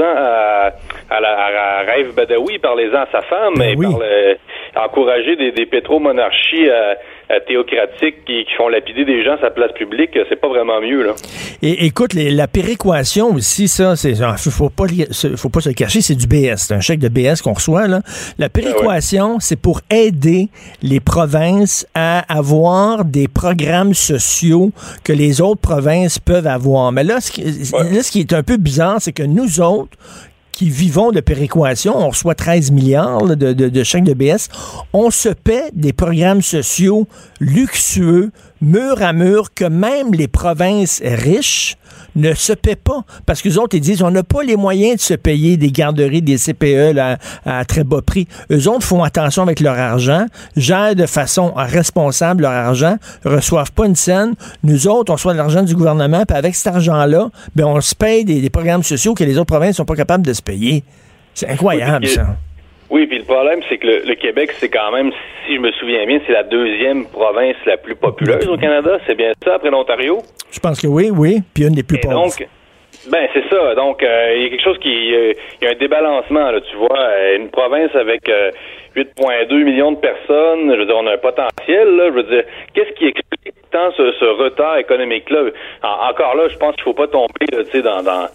parlez-en à, à, la, à Raif Badawi, parlez-en à sa femme, ben et euh, encourager des, des pétromonarchies euh, euh, théocratiques qui, font lapider des gens à sa place publique, c'est pas vraiment mieux. Là. Et écoute, la péréquation aussi, ça, c'est faut pas faut pas se cacher, c'est du BS, c'est un chèque de BS qu'on reçoit là. La péréquation, c'est pour aider les provinces à avoir des programmes sociaux que les autres provinces peuvent avoir. Mais là, ce qui, là, ce qui est un peu bizarre, c'est que nous autres, qui vivons de péréquation, on reçoit 13 milliards de, de, chèques de BS, on se paie des programmes sociaux luxueux, mur à mur, que même les provinces riches ne se paient pas. Parce que les autres, ils disent, on n'a pas les moyens de se payer des garderies, des CPE à très bas prix. Eux autres font attention avec leur argent, gèrent de façon responsable leur argent, reçoivent pas une scène. Nous autres, on reçoit de l'argent du gouvernement, puis avec cet argent-là, ben, on se paye des, des programmes sociaux que les autres provinces sont pas capables de se payer. C'est incroyable, ça. Oui, puis le problème, c'est que le, Québec, c'est quand même, si je me souviens bien, c'est la deuxième province la plus populeuse au Canada. C'est bien ça, après l'Ontario? Je pense que oui, oui. Puis une des plus pauvres. Donc, ben c'est ça. Donc, euh, il y a quelque chose qui, il y a un débalancement. Là, tu vois, euh, une province avec 8,2 euh, millions de personnes. Je veux dire, on a un potentiel. Là, je veux dire, qu'est-ce qui explique tant ce, retard économique-là? Encore là, je pense qu'il faut pas tomber, tu sais, dans, dans,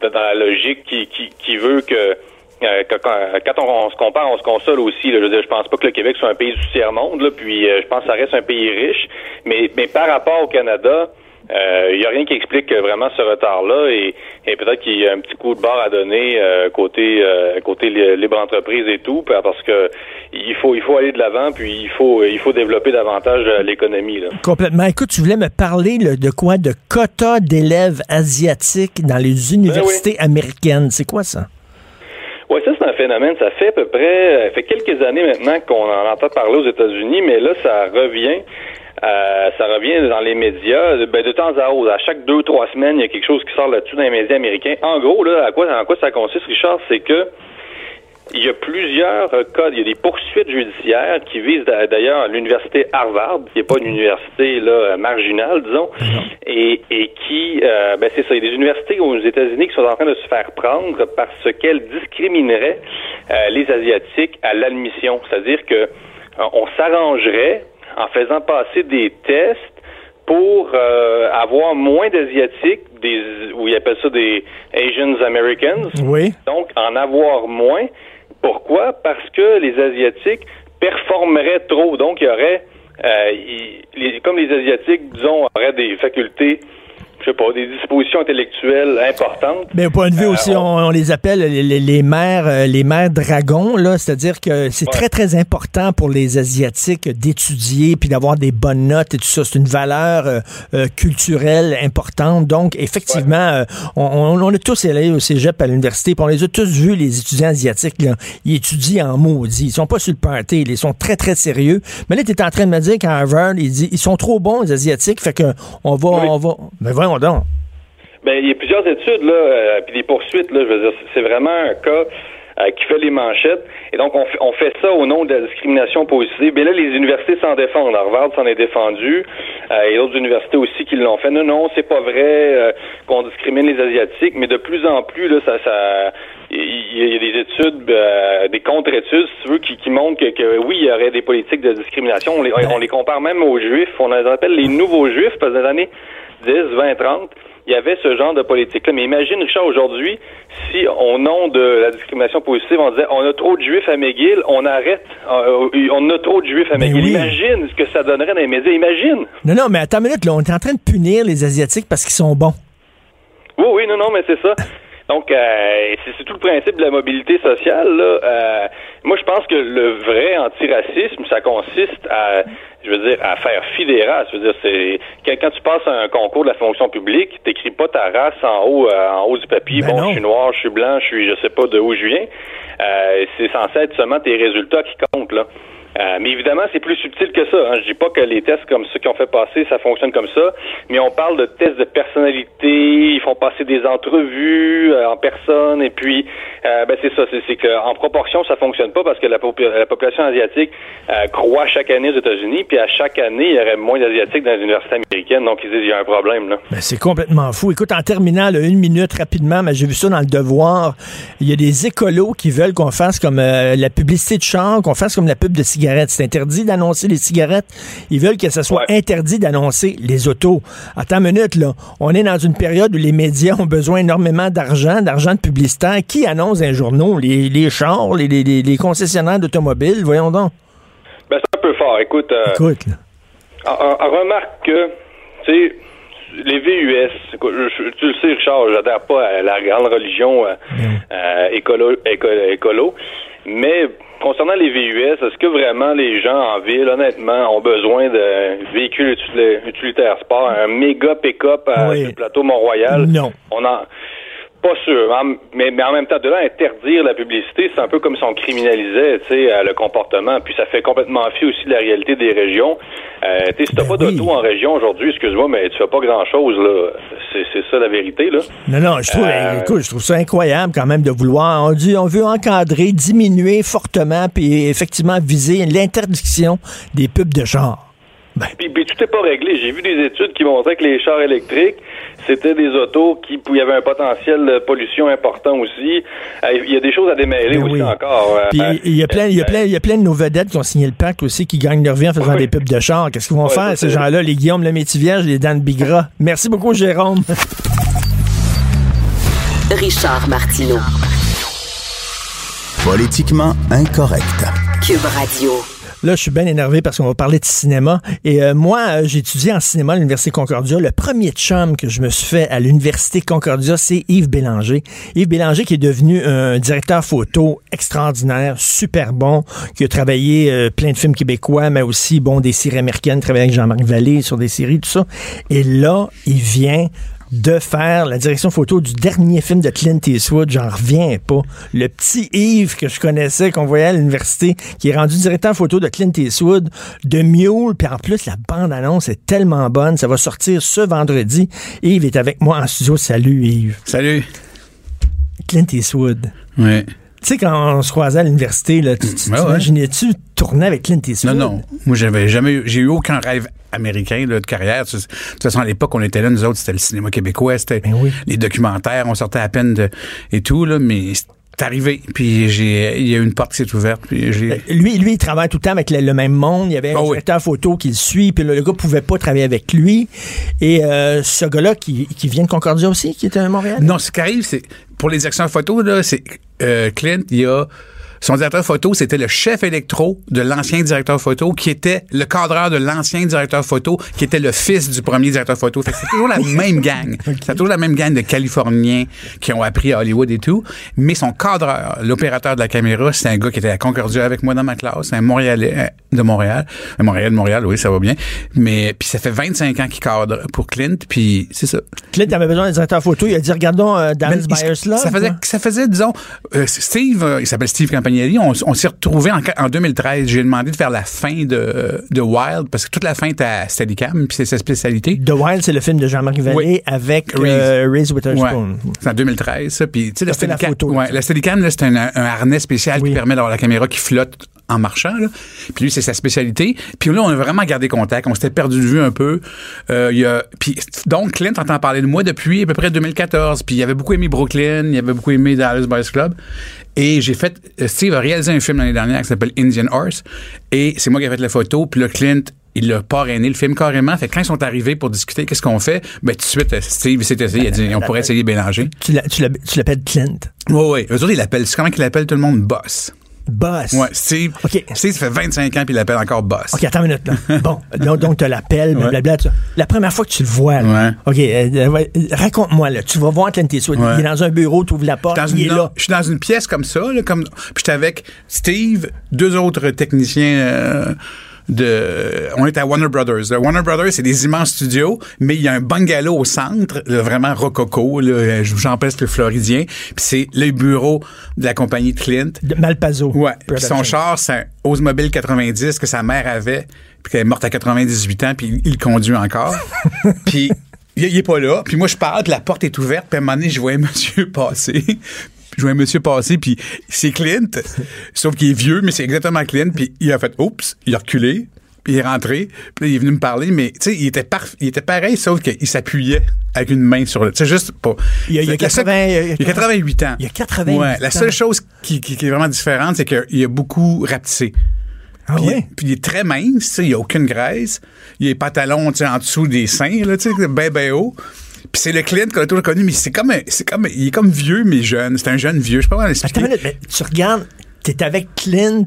dans la logique qui, qui, qui veut que euh, quand, on, se compare, on se console aussi. Là, je, veux pense pas que le Québec soit un pays du tiers-monde, là, puis euh, je pense que ça reste un pays riche. Mais, mais par rapport au Canada, il euh, n'y a rien qui explique vraiment ce retard-là et, peut-être qu'il y a un petit coup de barre à donner côté côté libre entreprise et tout parce que il faut il faut aller de l'avant puis il faut il faut développer davantage l'économie Complètement. Écoute, tu voulais me parler de quoi? De quotas d'élèves asiatiques dans les ben universités américaines. C'est quoi ça? Oui, ça, c'est un phénomène. Ça fait à peu près, ça fait quelques années maintenant qu'on en entend parler aux États-Unis, mais là, ça revient. Euh, ça revient dans les médias. Ben, de temps à autre, à chaque deux, trois semaines, il y a quelque chose qui sort là-dessus dans les médias américains. En gros, là, à quoi, en quoi ça consiste, Richard, c'est que il y a plusieurs cas, il y a des poursuites judiciaires qui visent d'ailleurs l'université Harvard, qui n'est pas une université là marginale, disons, et, et qui, euh, ben c'est ça, il y a des universités aux États-Unis qui sont en train de se faire prendre parce qu'elles discrimineraient euh, les asiatiques à l'admission, c'est-à-dire que euh, on s'arrangerait en faisant passer des tests pour avoir moins d'asiatiques, des où ils appellent ça des Asians Americans. Oui. Donc en avoir moins pourquoi? Parce que les Asiatiques performeraient trop. Donc, il y aurait, euh, comme les Asiatiques, disons, auraient des facultés je sais pas, des dispositions intellectuelles importantes. Mais au point de vue euh, aussi, on, les appelle les, les, mères, euh, les mères dragons, là, c'est-à-dire que c'est très, très important pour les Asiatiques d'étudier puis d'avoir des bonnes notes et tout ça. C'est une valeur euh, culturelle importante. Donc, effectivement, on, on, a tous allé au cégep à l'université, puis on les a tous vus, les étudiants asiatiques, là. Ils étudient en maudit. Ils sont pas sur le party, ils sont très, très sérieux. Mais là, tu es en train de me dire qu'à Harvard, ils, dit, ils sont trop bons, les Asiatiques, fait que on va, on va, mais voyons ben, il y a plusieurs études, là, euh, puis des poursuites, là, je veux dire, c'est vraiment un cas euh, qui fait les manchettes. Et donc, on, fait ça au nom de la discrimination positive. Mais là, les universités s'en défendent. Harvard s'en est défendu. Euh, et d'autres universités aussi qui l'ont fait. Non, non, c'est pas vrai qu'on discrimine les Asiatiques, mais de plus en plus, là, ça, ça il y a des études, des contre-études, si tu veux, qui, montrent que, oui, il y aurait des politiques de discrimination. On les, on les compare même aux Juifs. On les appelle les nouveaux Juifs, parce que dans les années 10, 20, 30, il y avait ce genre de politique-là. Mais imagine, Richard, aujourd'hui, si au nom de la discrimination positive, on disait on a trop de juifs à McGill, on arrête, euh, on a trop de juifs à McGill. Imagine ce que ça donnerait dans les médias. Imagine. Non, non, mais attends une minute, là, on est en train de punir les Asiatiques parce qu'ils sont bons. Oui, oui, non, non, mais c'est ça. Donc, euh, c'est tout le principe de la mobilité sociale. Là. Euh, moi, je pense que le vrai antiracisme, ça consiste à, je veux dire, à faire fi des races. Je veux dire, c'est quand, tu passes un concours de la fonction publique, t'écris pas ta race en haut, euh, en haut du papier. Ben bon, non. je suis noir, je suis blanc, je suis, je sais pas de où je viens. Euh, c'est censé être seulement tes résultats qui comptent là. Euh, mais évidemment, c'est plus subtil que ça. Hein. Je dis pas que les tests comme ceux qui ont fait passer, ça fonctionne comme ça, mais on parle de tests de personnalité, ils font passer des entrevues euh, en personne, et puis euh, ben c'est ça, c'est, que en proportion, ça fonctionne pas parce que la population asiatique euh, croît chaque année aux États-Unis, puis à chaque année, il y aurait moins d'asiatiques dans les universités américaines, donc ils disent il y a un problème là. Ben, c'est complètement fou. Écoute, en terminant, là, une minute rapidement, mais j'ai vu ça dans le devoir. Il y a des écolos qui veulent qu'on fasse comme euh, la publicité de char, qu'on fasse comme la pub de cigarettes. C'est interdit d'annoncer les cigarettes. Ils veulent que ce soit Ouais. interdit d'annoncer les autos. Attends une minute, là. On est dans une période où les médias ont besoin énormément d'argent, d'argent de publicitaire. Qui annonce un journaux? Les, les chars, les, les- les- les concessionnaires d'automobiles? Voyons donc. Ben c'est un peu fort. Écoute, euh, Écoute, là. En- en- en remarque que, tu sais, les VUS, tu le sais, Richard, j'adhère pas à la grande religion euh, euh, écolo, éco- écolo, mais concernant les VUS, est-ce que vraiment les gens en ville, honnêtement, ont besoin de véhicules util- utilitaires sport, un méga pick-up à- Oui. le plateau Mont-Royal? Non. On en... Pas sûr, En- mais, mais en même temps, de là, interdire la publicité, c'est un peu comme si on criminalisait, tu sais, euh, le comportement. Puis ça fait complètement fi aussi de la réalité des régions. Euh, tu sais, si t'as Ben pas oui. d'auto en région aujourd'hui, excuse-moi, mais tu fais pas grand-chose, là. C'est, c'est ça la vérité, là. Non, non, je trouve, Euh, écoute, je trouve ça incroyable quand même de vouloir. On dit, on veut encadrer, diminuer fortement, puis effectivement viser l'interdiction des pubs de char. Puis, puis tout est pas réglé. J'ai vu des études qui montraient que les chars électriques, c'était des autos qui il y avait un potentiel de pollution important aussi. Euh, Il y a des choses à démêler Ben aussi oui. encore. Euh, Puis il y a plein, il y a plein, il y a plein de nos vedettes qui ont signé le pacte aussi, qui gagnent leur vie en faisant Oui. des pubs de char. Qu'est-ce qu'ils vont Ouais, faire, ces gens-là, les Guillaume le Métivier, les Dan Bigra? Merci beaucoup, Jérôme. Richard Martineau. Politiquement incorrect. Cube Radio. Là, je suis bien énervé parce qu'on va parler de cinéma. Et euh, moi, euh, j'ai étudié en cinéma à l'Université Concordia. Le premier chum que je me suis fait à l'Université Concordia, c'est Yves Bélanger. Yves Bélanger qui est devenu un directeur photo extraordinaire, super bon, qui a travaillé euh, plein de films québécois, mais aussi, bon, des séries américaines, travaillé avec Jean-Marc Vallée sur des séries, tout ça. Et là, il vient de faire la direction photo du dernier film de Clint Eastwood, j'en reviens pas. Le petit Yves que je connaissais, qu'on voyait à l'université, qui est rendu directeur photo de Clint Eastwood, de Mule, puis en plus, la bande-annonce est tellement bonne, ça va sortir ce vendredi. Yves est avec moi en studio. Salut Yves. Salut. Clint Eastwood. Ouais. Tu sais, quand on se croisait à l'université, là, tu ouais. t'imaginais-tu tourner avec Clint Non, Eastwood? non. Moi, j'avais jamais eu, j'ai eu aucun rêve américain là, de carrière. De toute façon, à l'époque, on était là, nous autres, c'était le cinéma québécois, c'était Ben oui. les documentaires, on sortait à peine de, et tout, là, mais c'est arrivé. Puis j'ai, il y a eu une porte qui s'est ouverte, puis j'ai, Lui, lui, il travaille tout le temps avec le, le même monde. Il y avait un Ah oui. directeur photo qui le suit, puis le, le gars pouvait pas travailler avec lui. Et euh, ce gars-là qui, qui vient de Concordia aussi, qui était à Montréal? Non, ce qui arrive, c'est pour les actions photo, là, c'est euh, Clint, il y a son directeur photo, c'était le chef électro de l'ancien directeur photo, qui était le cadreur de l'ancien directeur photo, qui était le fils du premier directeur photo. Fait que c'est toujours la même gang. C'est toujours la même gang de Californiens qui ont appris à Hollywood et tout. Mais son cadreur, l'opérateur de la caméra, c'est un gars qui était à Concordia avec moi dans ma classe, un Montréalais euh, de Montréal. Un Montréal de Montréal, oui, ça va bien. Mais puis ça fait 25 ans qu'il cadre pour Clint, puis c'est ça. Clint avait besoin d'un directeur photo. Il a dit, regardons euh, Dallas Ben, Buyers Love. ça faisait, ça faisait, disons, euh, Steve, euh, il s'appelle Steve On, on s'est retrouvés en, en 2013. J'ai demandé de faire la fin de, de Wild, parce que toute la fin était à Steadicam, puis c'est sa spécialité. The Wild, c'est le film de Jean-Marc Vallée Oui. avec Reese. euh, Reese Ouais. Witherspoon. C'est en 2013, ça. Puis, tu sais, la Steadicam, ouais, la Steadicam, c'est un, un harnais spécial Oui. qui permet d'avoir la caméra qui flotte en marchant. Là. Puis lui, c'est sa spécialité. Puis là, on a vraiment gardé contact. On s'était perdu de vue un peu. Euh, il y a, puis, donc, Clint entend parler de moi depuis à peu près 2014. Puis il avait beaucoup aimé Brooklyn, il avait beaucoup aimé Dallas Boys Club. Et j'ai fait... euh, Steve a réalisé un film l'année dernière qui s'appelle Indian Horse. Et c'est moi qui ai fait la photo. Puis là, Clint... Il l'a parrainé le film carrément. Fait que quand ils sont arrivés pour discuter, qu'est-ce qu'on fait? Ben, tout de suite, euh, Steve s'est essayé. Il a dit, on pourrait essayer Bélanger. Tu l'appelles Clint. Oui, oui. Eux autres, ils l'appellent, c'est comment qu'ils l'appellent tout le monde? Boss. Boss. Ouais, Steve. OK. Steve, ça fait 25 ans, puis il l'appelle encore Boss. OK, attends une minute, là. bon, donc, donc tu l'appelles, blablabla. Ouais. La première fois que tu le vois, là, OK, euh, raconte-moi, là. Tu vas voir Clint Eastwood. Il est dans un bureau, tu ouvres la porte, il est là. Je suis dans une pièce comme ça, là, comme, puis j'étais avec Steve, deux autres techniciens. Euh, de, on est à Warner Brothers. Warner Brothers, c'est des immenses studios, mais il y a un bungalow au centre, vraiment rococo, pèse le floridien. Puis c'est le bureau de la compagnie de Clint. De Malpaso. Ouais. Puis son char, c'est un Oldsmobile 90 que sa mère avait, puis qu'elle est morte à 98 ans, puis il, conduit encore. puis il, est pas là. Puis moi, je parle, puis la porte est ouverte, puis à un moment donné, je vois un monsieur passer je vois un monsieur passer, puis c'est Clint, sauf qu'il est vieux, mais c'est exactement Clint, puis il a fait « Oups », il a reculé, puis il est rentré, puis il est venu me parler, mais tu sais, il était il était pareil, sauf qu'il s'appuyait avec une main sur le. Tu sais, juste pas. Il y a, il y a, 80, il y a 88 ans. Il y a 88 ouais, La seule chose qui, qui, qui, est vraiment différente, c'est qu'il a beaucoup rapetissé. Ah puis, ouais? puis il est très mince, il n'y a aucune graisse. Il a les pantalons en dessous des seins, là, ben, ben haut. Puis c'est le Clint qu'on a toujours connu, mais c'est comme, c'est comme, il est comme vieux, mais jeune. C'est un jeune vieux. Je sais pas comment l'expliquer. Attends une minute, mais tu regardes, t'es avec Clint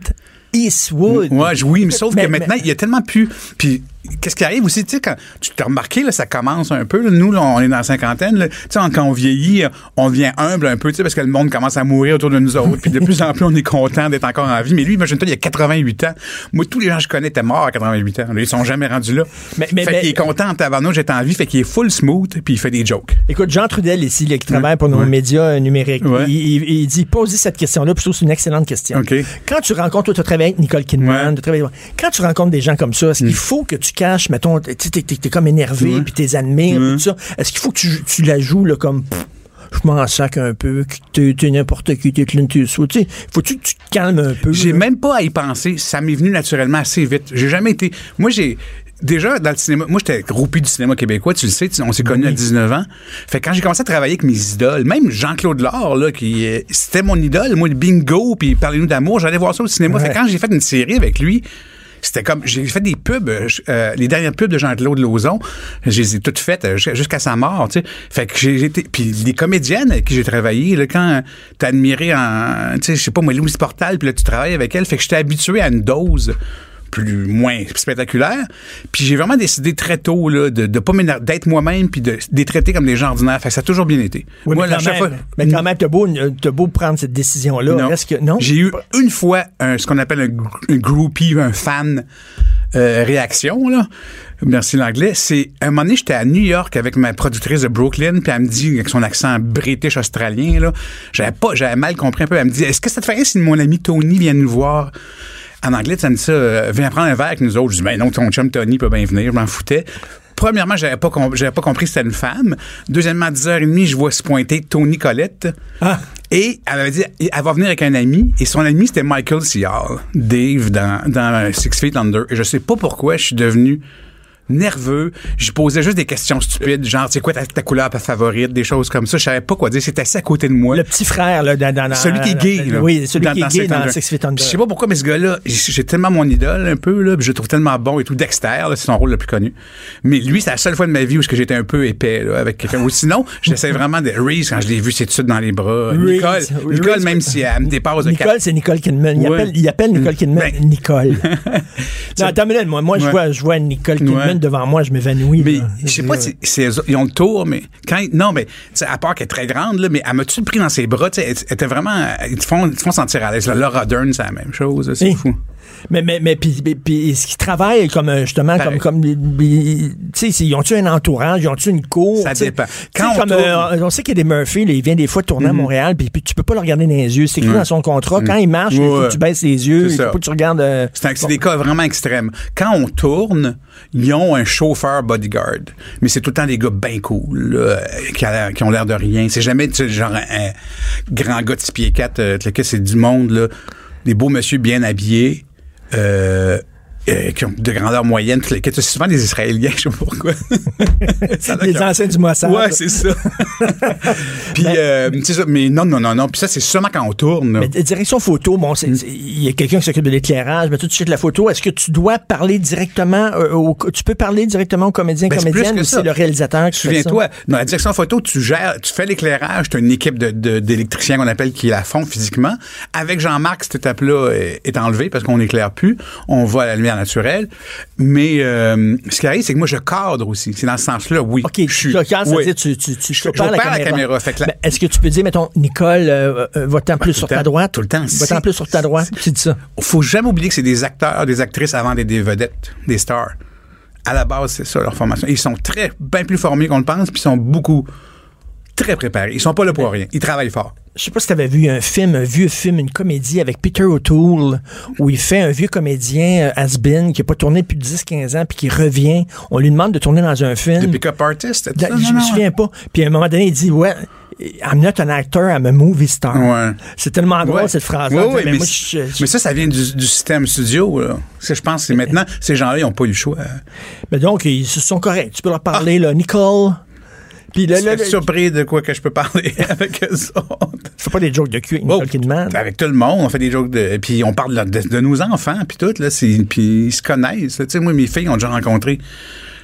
Eastwood. Ouais, oui, mais sauf que maintenant, il y a tellement plus. Puis qu'est-ce qui arrive aussi, tu sais, quand tu t'as remarqué, là, ça commence un peu. nous, là, on est dans la cinquantaine. Tu sais, quand on vieillit, on devient humble un peu, tu sais, parce que le monde commence à mourir autour de nous autres. Puis de plus en plus, on est content d'être encore en vie. Mais lui, imagine-toi, il y a 88 ans. Moi, tous les gens que je connais étaient morts à 88 ans. Ils sont jamais rendus là. Mais, mais, fait qu'il est content en tabarnouche, j'étais en vie. Fait qu'il est full smooth, puis il fait des jokes. Écoute, Jean Trudel, ici, qui travaille pour nos médias numériques, il, il, dit, posez cette question-là, puis je trouve que c'est une excellente question. Quand tu rencontres, tu as travaillé avec Nicole Kidman, quand tu rencontres des gens comme ça, est-ce qu'il faut que tu caches, mettons, tu t'es, comme énervé, puis t'es admires, tout ça. Est-ce qu'il faut que tu, tu la joues là, comme je m'en sac un peu, que t'es, n'importe qui, t'es Clint Eastwood. Tu faut-tu que tu te calmes un peu? J'ai même pas à y penser. Ça m'est venu naturellement assez vite. J'ai jamais été. Moi, j'ai. Déjà, dans le cinéma, moi, j'étais groupé du cinéma québécois, tu le sais, on s'est connus à 19 ans. Fait quand j'ai commencé à travailler avec mes idoles, même Jean-Claude Laure, là, qui, euh, c'était mon idole, moi, le bingo, puis parlez-nous d'amour, j'allais voir ça au cinéma. Fait quand j'ai fait une série avec lui, c'était comme j'ai fait des pubs euh, les dernières pubs de Jean-Claude Lauzon. Je les ai toutes faites euh, jusqu'à sa mort tu sais. Fait que j'ai été puis les comédiennes avec qui j'ai travaillé là, quand t'as admiré en tu sais je sais pas moi Louise Portal puis là tu travailles avec elle fait que j'étais habitué à une dose plus moins spectaculaire. Puis j'ai vraiment décidé très tôt là, de, de pas d'être moi-même puis de les traiter comme des gens ordinaires. Fait que ça a toujours bien été. Oui, mais, quand même, fois, mais quand même, t'as beau, beau prendre cette décision-là. Non. J'ai eu une fois un, ce qu'on appelle un, groupie, un fan euh, réaction là. Merci l'anglais. C'est un moment donné, j'étais à New York avec ma productrice de Brooklyn, puis elle me dit avec son accent british australien là, j'avais pas, j'avais mal compris un peu. Elle me dit, est-ce que ça te ferait si mon ami Tony vient nous voir? En anglais, ça me dit ça, viens prendre un verre avec nous autres. Je dis, ben non, ton chum Tony peut bien venir, je m'en foutais. Premièrement, j'avais pas, pas compris que c'était une femme. Deuxièmement, à 10h30, je vois se pointer Tony Colette. Ah. Et elle m'avait dit, elle va venir avec un ami. Et son ami, c'était Michael Cial, Dave, dans, dans Six Feet Under. Et je sais pas pourquoi je suis devenu nerveux. Je posais juste des questions stupides, genre, c'est quoi ta, ta, couleur favorite, des choses comme ça. Je savais pas quoi dire. C'était assis à côté de moi. Le petit frère, là, dans, dans Celui qui est gay, là. Oui, celui qui est gay dans Six Feet Under. Je sais pas pourquoi, mais ce gars-là, j'ai tellement mon idole, un peu, là, je le trouve tellement bon et tout. Dexter, c'est son rôle le plus connu. Mais lui, c'est la seule fois de ma vie où j'étais un peu épais, là, avec quelqu'un. Ou sinon, j'essaie vraiment de. Reese, quand je l'ai vu, c'est tout dans les bras. Reese, Nicole, Reese, Nicole, même si elle me dépasse de Nicole, c'est Nicole Kidman. Il, appelle, il appelle Nicole Kidman ben, Nicole. non, attends, moi, moi, je vois, je vois Nicole Kidman devant moi, je m'évanouis oui. Mais je sais pas si ils ont le tour, mais quand non, mais à part qu'elle est très grande, là, mais elle m'a-tu pris dans ses bras, elle, elle était vraiment, ils te font, ils te font sentir à l'aise. Laura Dern, c'est la même chose, c'est fou. Mais, mais, mais puis, puis est-ce qu'ils travaillent comme, euh, justement, comme, comme, tu sais, ils ont-tu un entourage, ils ont-tu une cour? Ça dépend. Quand on, comme, euh, on sait qu'il y a des Murphy, là, il vient des fois tourner à mhm. Montréal, puis, puis, tu peux pas le regarder dans les yeux. C'est écrit dans son contrat. Quand il marche, il faut que tu baisses les yeux, il faut que tu regardes. Euh, c'est des cas vraiment extrêmes. Quand on tourne, ils ont un chauffeur bodyguard. Mais c'est tout le temps des gars bien cool, qui, qui, ont l'air de rien. C'est jamais, genre, un, grand gars de 6 pieds 4, c'est du monde, là. Des beaux monsieur bien habillés euh, euh, qui ont de grandeur moyenne, que c'est souvent des Israéliens, je sais pas pourquoi. Les anciens du Mossad. Ouais, c'est ça. puis, euh, c'est ça. Mais non, non, non, non. Puis ça, c'est seulement quand on tourne. Mais direction photo, bon, c'est- c'est- il y a quelqu'un qui s'occupe de l'éclairage, mais tout de suite la photo. Est-ce que tu dois parler directement euh, au, tu peux parler directement aux comédiens, Ben, que ou c'est le réalisateur qui? Souviens-toi, dans la direction photo, tu gères, tu fais l'éclairage, tu as une équipe de- de- d'électriciens qu'on appelle qui la font physiquement. Avec Jean-Marc, cette étape-là est, est enlevée parce qu'on n'éclaire plus. On voit la lumière naturelle. Mais euh, ce qui arrive, c'est que moi, je cadre aussi. C'est dans ce sens-là, oui. OK, je suis. ça oui. dire tu, tu, tu Je- je la caméra, Ben, Est-ce que tu peux dire, mettons, Nicole, euh, euh, va-t'en plus sur ta droite? tout le temps. Va-t'en plus sur ta droite. Tu dis ça. faut jamais oublier que c'est des acteurs, des actrices avant d'être des vedettes, des stars. À la base, c'est ça leur formation. Ils sont très, bien plus formés qu'on le pense, puis ils sont beaucoup, très préparés. Ils sont pas là pour rien. Ils travaillent fort. Je sais pas si tu avais vu un film, un vieux film, une comédie avec Peter O'Toole, où il fait un vieux comédien euh, has-been qui n'a pas tourné depuis 10-15 ans, puis qui revient. On lui demande de tourner dans un film. De pick-up artist, Da- je me souviens pas. Puis à un moment donné, il dit, ouais, I'm not an actor, I'm a movie star. Ouais. C'est tellement drôle, Ouais. cette phrase-là. Ouais, mais je- ça, ça vient du, du système studio. Là. Ça, je pense que maintenant, ces gens-là, ils n'ont pas eu le choix. mais donc, ils se sont corrects. Tu peux leur parler, là, Nicole? Puis là, Je là, suis là, surpris de quoi que je peux parler avec eux autres. tu fais pas des jokes de cul avec Oh, Nicole. Avec tout le monde, on fait des jokes de. Puis on parle de, de- de nos enfants, puis tout, là. Puis ils se connaissent. Tu sais, moi, mes filles ont déjà rencontré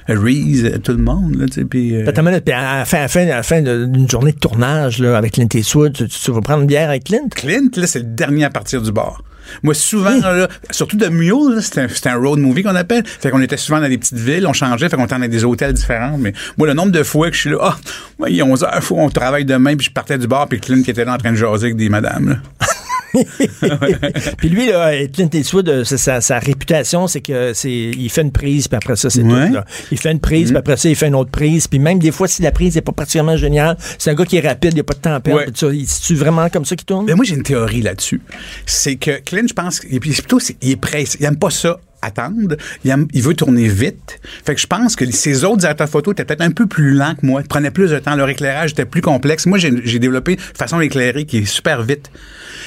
Reese, euh, tout le monde, là. Puis. euh, à la fin, à la fin, à la fin d'une journée de tournage là, avec Clint Eastwood, tu, tu vas prendre une bière avec Clint? Clint, là, c'est le dernier à partir du bar. Moi, souvent, là, surtout de Mule, là, c'était un, un road movie qu'on appelle. Fait qu'on était souvent dans des petites villes, on changeait, fait qu'on était dans des hôtels différents. Mais moi, le nombre de fois que je suis là, ah, moi, il est 11 heures, faut on travaille demain, puis je partais du bar, puis Clint qui était là en train de jaser avec des madames, là. Puis lui, là, Clint Eastwood, sa, sa réputation, c'est que c'est il fait une prise, puis après ça, c'est Ouais. tout. Là. Il fait une prise, puis après ça, il fait une autre prise. Puis même des fois, si la prise n'est pas particulièrement géniale, c'est un gars qui est rapide, il n'y a pas de temps à perdre. Ouais. C'est-tu vraiment comme ça qu'il tourne? Mais moi, j'ai une théorie là-dessus. C'est que Clint, je pense, et puis plutôt, il est pressé. Il aime pas ça attendre. Il, aime- il veut tourner vite. Fait que je pense que ses autres directeurs photo étaient peut-être un peu plus lents que moi. Ils prenaient plus de temps. Leur éclairage était plus complexe. Moi, j'ai développé une façon d'éclairer qui est super vite.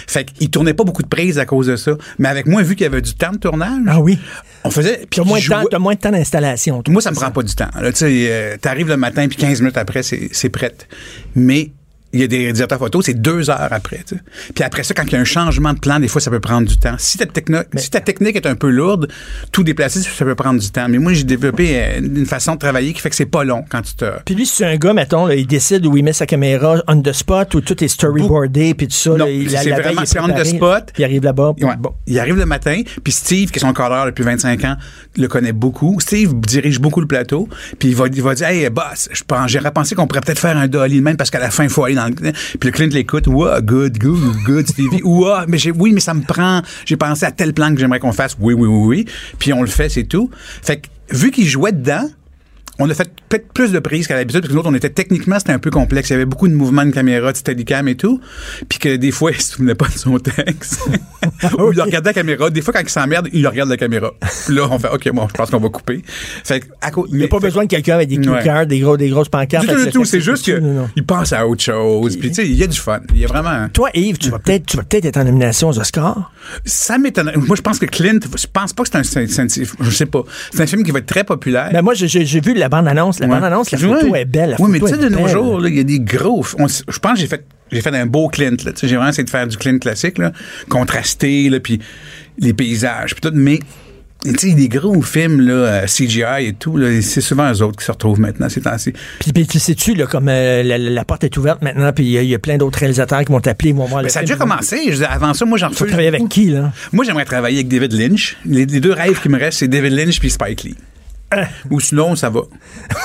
Fait qu'il tournait pas beaucoup de prises à cause de ça. Mais avec moi, vu qu'il y avait du temps de tournage. Ah oui. On faisait. Puis moins, jouais- moins de temps d'installation. moi, ça me prend pas du temps. Tu euh, t'arrives le matin, puis 15 minutes après, c'est c'est prête. Mais il y a des directeurs photo, c'est deux heures après. tu sais. Puis après ça, quand il y a un changement de plan, des fois, ça peut prendre du temps. Si ta, techno- si ta technique est un peu lourde, tout déplacer, ça peut prendre du temps. Mais moi, j'ai développé euh, une façon de travailler qui fait que c'est pas long quand tu te... Puis lui, c'est un gars, mettons, là, il décide où il met sa caméra on the spot, où tout est storyboardé, puis tout ça. Non, là, il, c'est la veille, vraiment- il est c'est on the spot. puis Il arrive là-bas. puis Ouais. bon. Il arrive le matin, puis Steve, qui est son cadreur depuis 25 ans, le connaît beaucoup. Steve dirige beaucoup le plateau, puis il va, il va dire Hey, boss, j'ai repensé qu'on pourrait peut-être faire un dolly de même parce qu'à la fin, il faut aller dans. Puis le Clint l'écoute Wow, good, good, good, Stevie. Ouah, mais j'ai, oui, mais ça me prend. J'ai pensé à tel plan que j'aimerais qu'on fasse. Oui, oui, oui, oui. Puis on le fait, c'est tout. Fait que, vu qu'il jouait dedans, on a fait peut-être plus de prises qu'à l'habitude, parce que nous autres, on était techniquement, c'était un peu complexe. Il y avait beaucoup de mouvements de caméra, de steadicam et tout. Puis que des fois, il se souvenait pas de son texte. Ou il regardait la caméra. Des fois, quand il s'emmerde, il regarde la caméra. Puis là, on fait, OK, bon, je pense qu'on va couper. Fait à côté. Il n'y a pas besoin de quelqu'un avec des cue Ouais. des, gros, des grosses pancartes. Du tout, du tout. C'est juste qu'il pense à autre chose. Puis, tu sais, il y a du fun. Il y a vraiment. Toi, Yves, tu vas peut-être tu vas peut-être être en nomination aux Oscars? Ça m'étonne. Moi, je pense que Clint, je pense pas que c'est un, un- je sais pas. C'est un film qui va être très populaire. Ben moi, j'ai- vu la bande-annonce. La Ouais. bande-annonce, la photo est belle. La oui, mais tu sais, de nos jours, il y a des gros. on je pense que j'ai fait, j'ai fait un beau Clint. Tu j'ai vraiment essayé de faire du Clint classique, là, contrasté, là, puis les paysages, puis tout. Mais tu sais, des gros films là, euh, CGI et tout, c'est souvent eux autres qui se retrouvent maintenant ces temps-ci. Puis, puis tu sais-tu, là, comme euh, la, la porte est ouverte maintenant, puis il y a- il y, a plein d'autres réalisateurs qui vont t'appeler, vont voir le ça a déjà commencé. Je avant ça, moi, j'en Tu vas refais. travailler avec qui, là? Moi, j'aimerais travailler avec David Lynch. Les, les deux rêves qui me restent, c'est David Lynch puis Spike Lee. Ou sinon, ça va.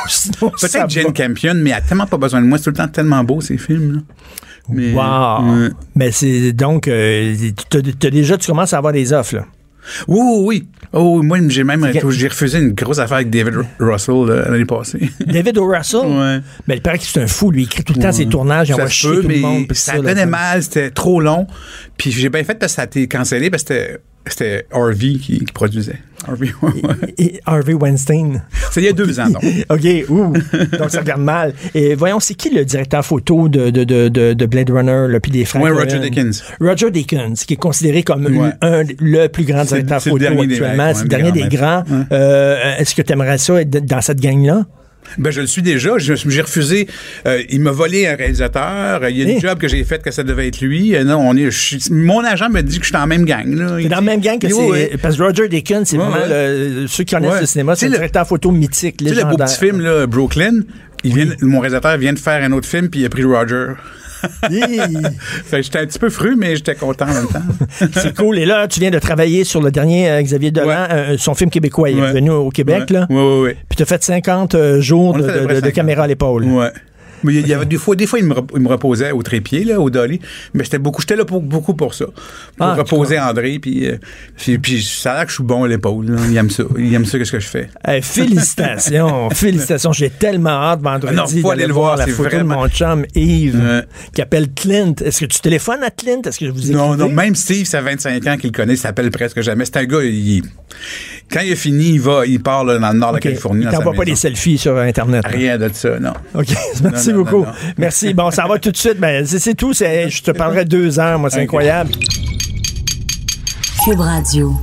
Ça Peut-être Jane va. Campion, mais elle a tellement pas besoin de moi. C'est tout le temps tellement beau, ces films. Là. Mais, Wow! Mais c'est donc, euh, t'as t'as déjà, tu commences à avoir des offres, là. Oui, oui, oui. Oh, oui, moi, j'ai même j'ai refusé une grosse affaire avec David Ru- Russell l'année passée. David. Russell? Ouais. Mais il paraît que c'est un fou, lui. Il écrit tout le temps ses tournages, il Ça envoie chier peut, tout le mais monde. puis ça là, donnait mal, c'était trop long. Puis j'ai bien fait parce que ça a été cancellé parce que c'était- c'était Harvey qui, qui produisait. Harvey. Et Weinstein. C'est il y a deux ans, donc. OK, ouh. Donc, ça regarde mal. Et voyons, c'est qui le directeur photo de, de, de, de, de Blade Runner, là, puis des frères Coen? Roger Dickens. Roger Dickens, qui est considéré comme Ouais. un, le plus grand directeur le photo actuellement. c'est le dernier le des grand grands. Euh, Est-ce que tu aimerais ça être dans cette gang-là? Ben, je le suis déjà. J'ai refusé. Euh, il m'a volé un réalisateur. Il y a Eh. une job que j'ai faite que ça devait être lui. Euh, non, on est. je mon agent me dit que je suis dans la même gang. Il dans la même gang que c'est. oui. Parce que Roger Dickens, c'est Ouais, vraiment ouais. le- ceux qui connaissent Ouais. le cinéma, c'est le- directeur photo mythique, Tu sais, le beau petit film, là, Brooklyn, il vient, mon réalisateur vient de faire un autre film, puis il a pris Roger. J'étais un petit peu fru, mais j'étais content en même temps. C'est cool. Et là, tu viens de travailler sur le dernier euh, Xavier Dolan, Ouais. euh, son film québécois. Il est Ouais. venu au Québec, Ouais. là. Puis tu as fait 50 euh, jours On de, fait à peu de- près de 50. caméra à l'épaule. Ouais. Mais il y avait des fois, des fois, il me, il me reposait au trépied, là, au dolly. Mais c'était beaucoup, j'étais là pour, beaucoup pour ça. Pour Ah, reposer André, puis, euh, puis, puis ça a l'air que je suis bon à l'épaule. Il aime ça. Il aime ça, qu'est-ce que je fais. Hey, félicitations, félicitations. J'ai tellement hâte vendredi non, faut aller le voir voir, la photo vraiment- de mon chum Yves qui appelle Clint. Est-ce que tu téléphones à Clint? Est-ce que vous Non, non, même Steve, ça fait 25 ans qu'il le connaît, il s'appelle presque jamais. C'est un gars, il, quand il a fini, il va, il part là, dans le nord de la. Californie. Il t'envoie pas des selfies sur Internet. Rien de ça, non. OK, merci non, beaucoup. non. Merci. Bon, ça va tout de suite. Ben, c'est c'est tout. C'est- Je te parlerai deux heures, moi, c'est incroyable. Cube Radio.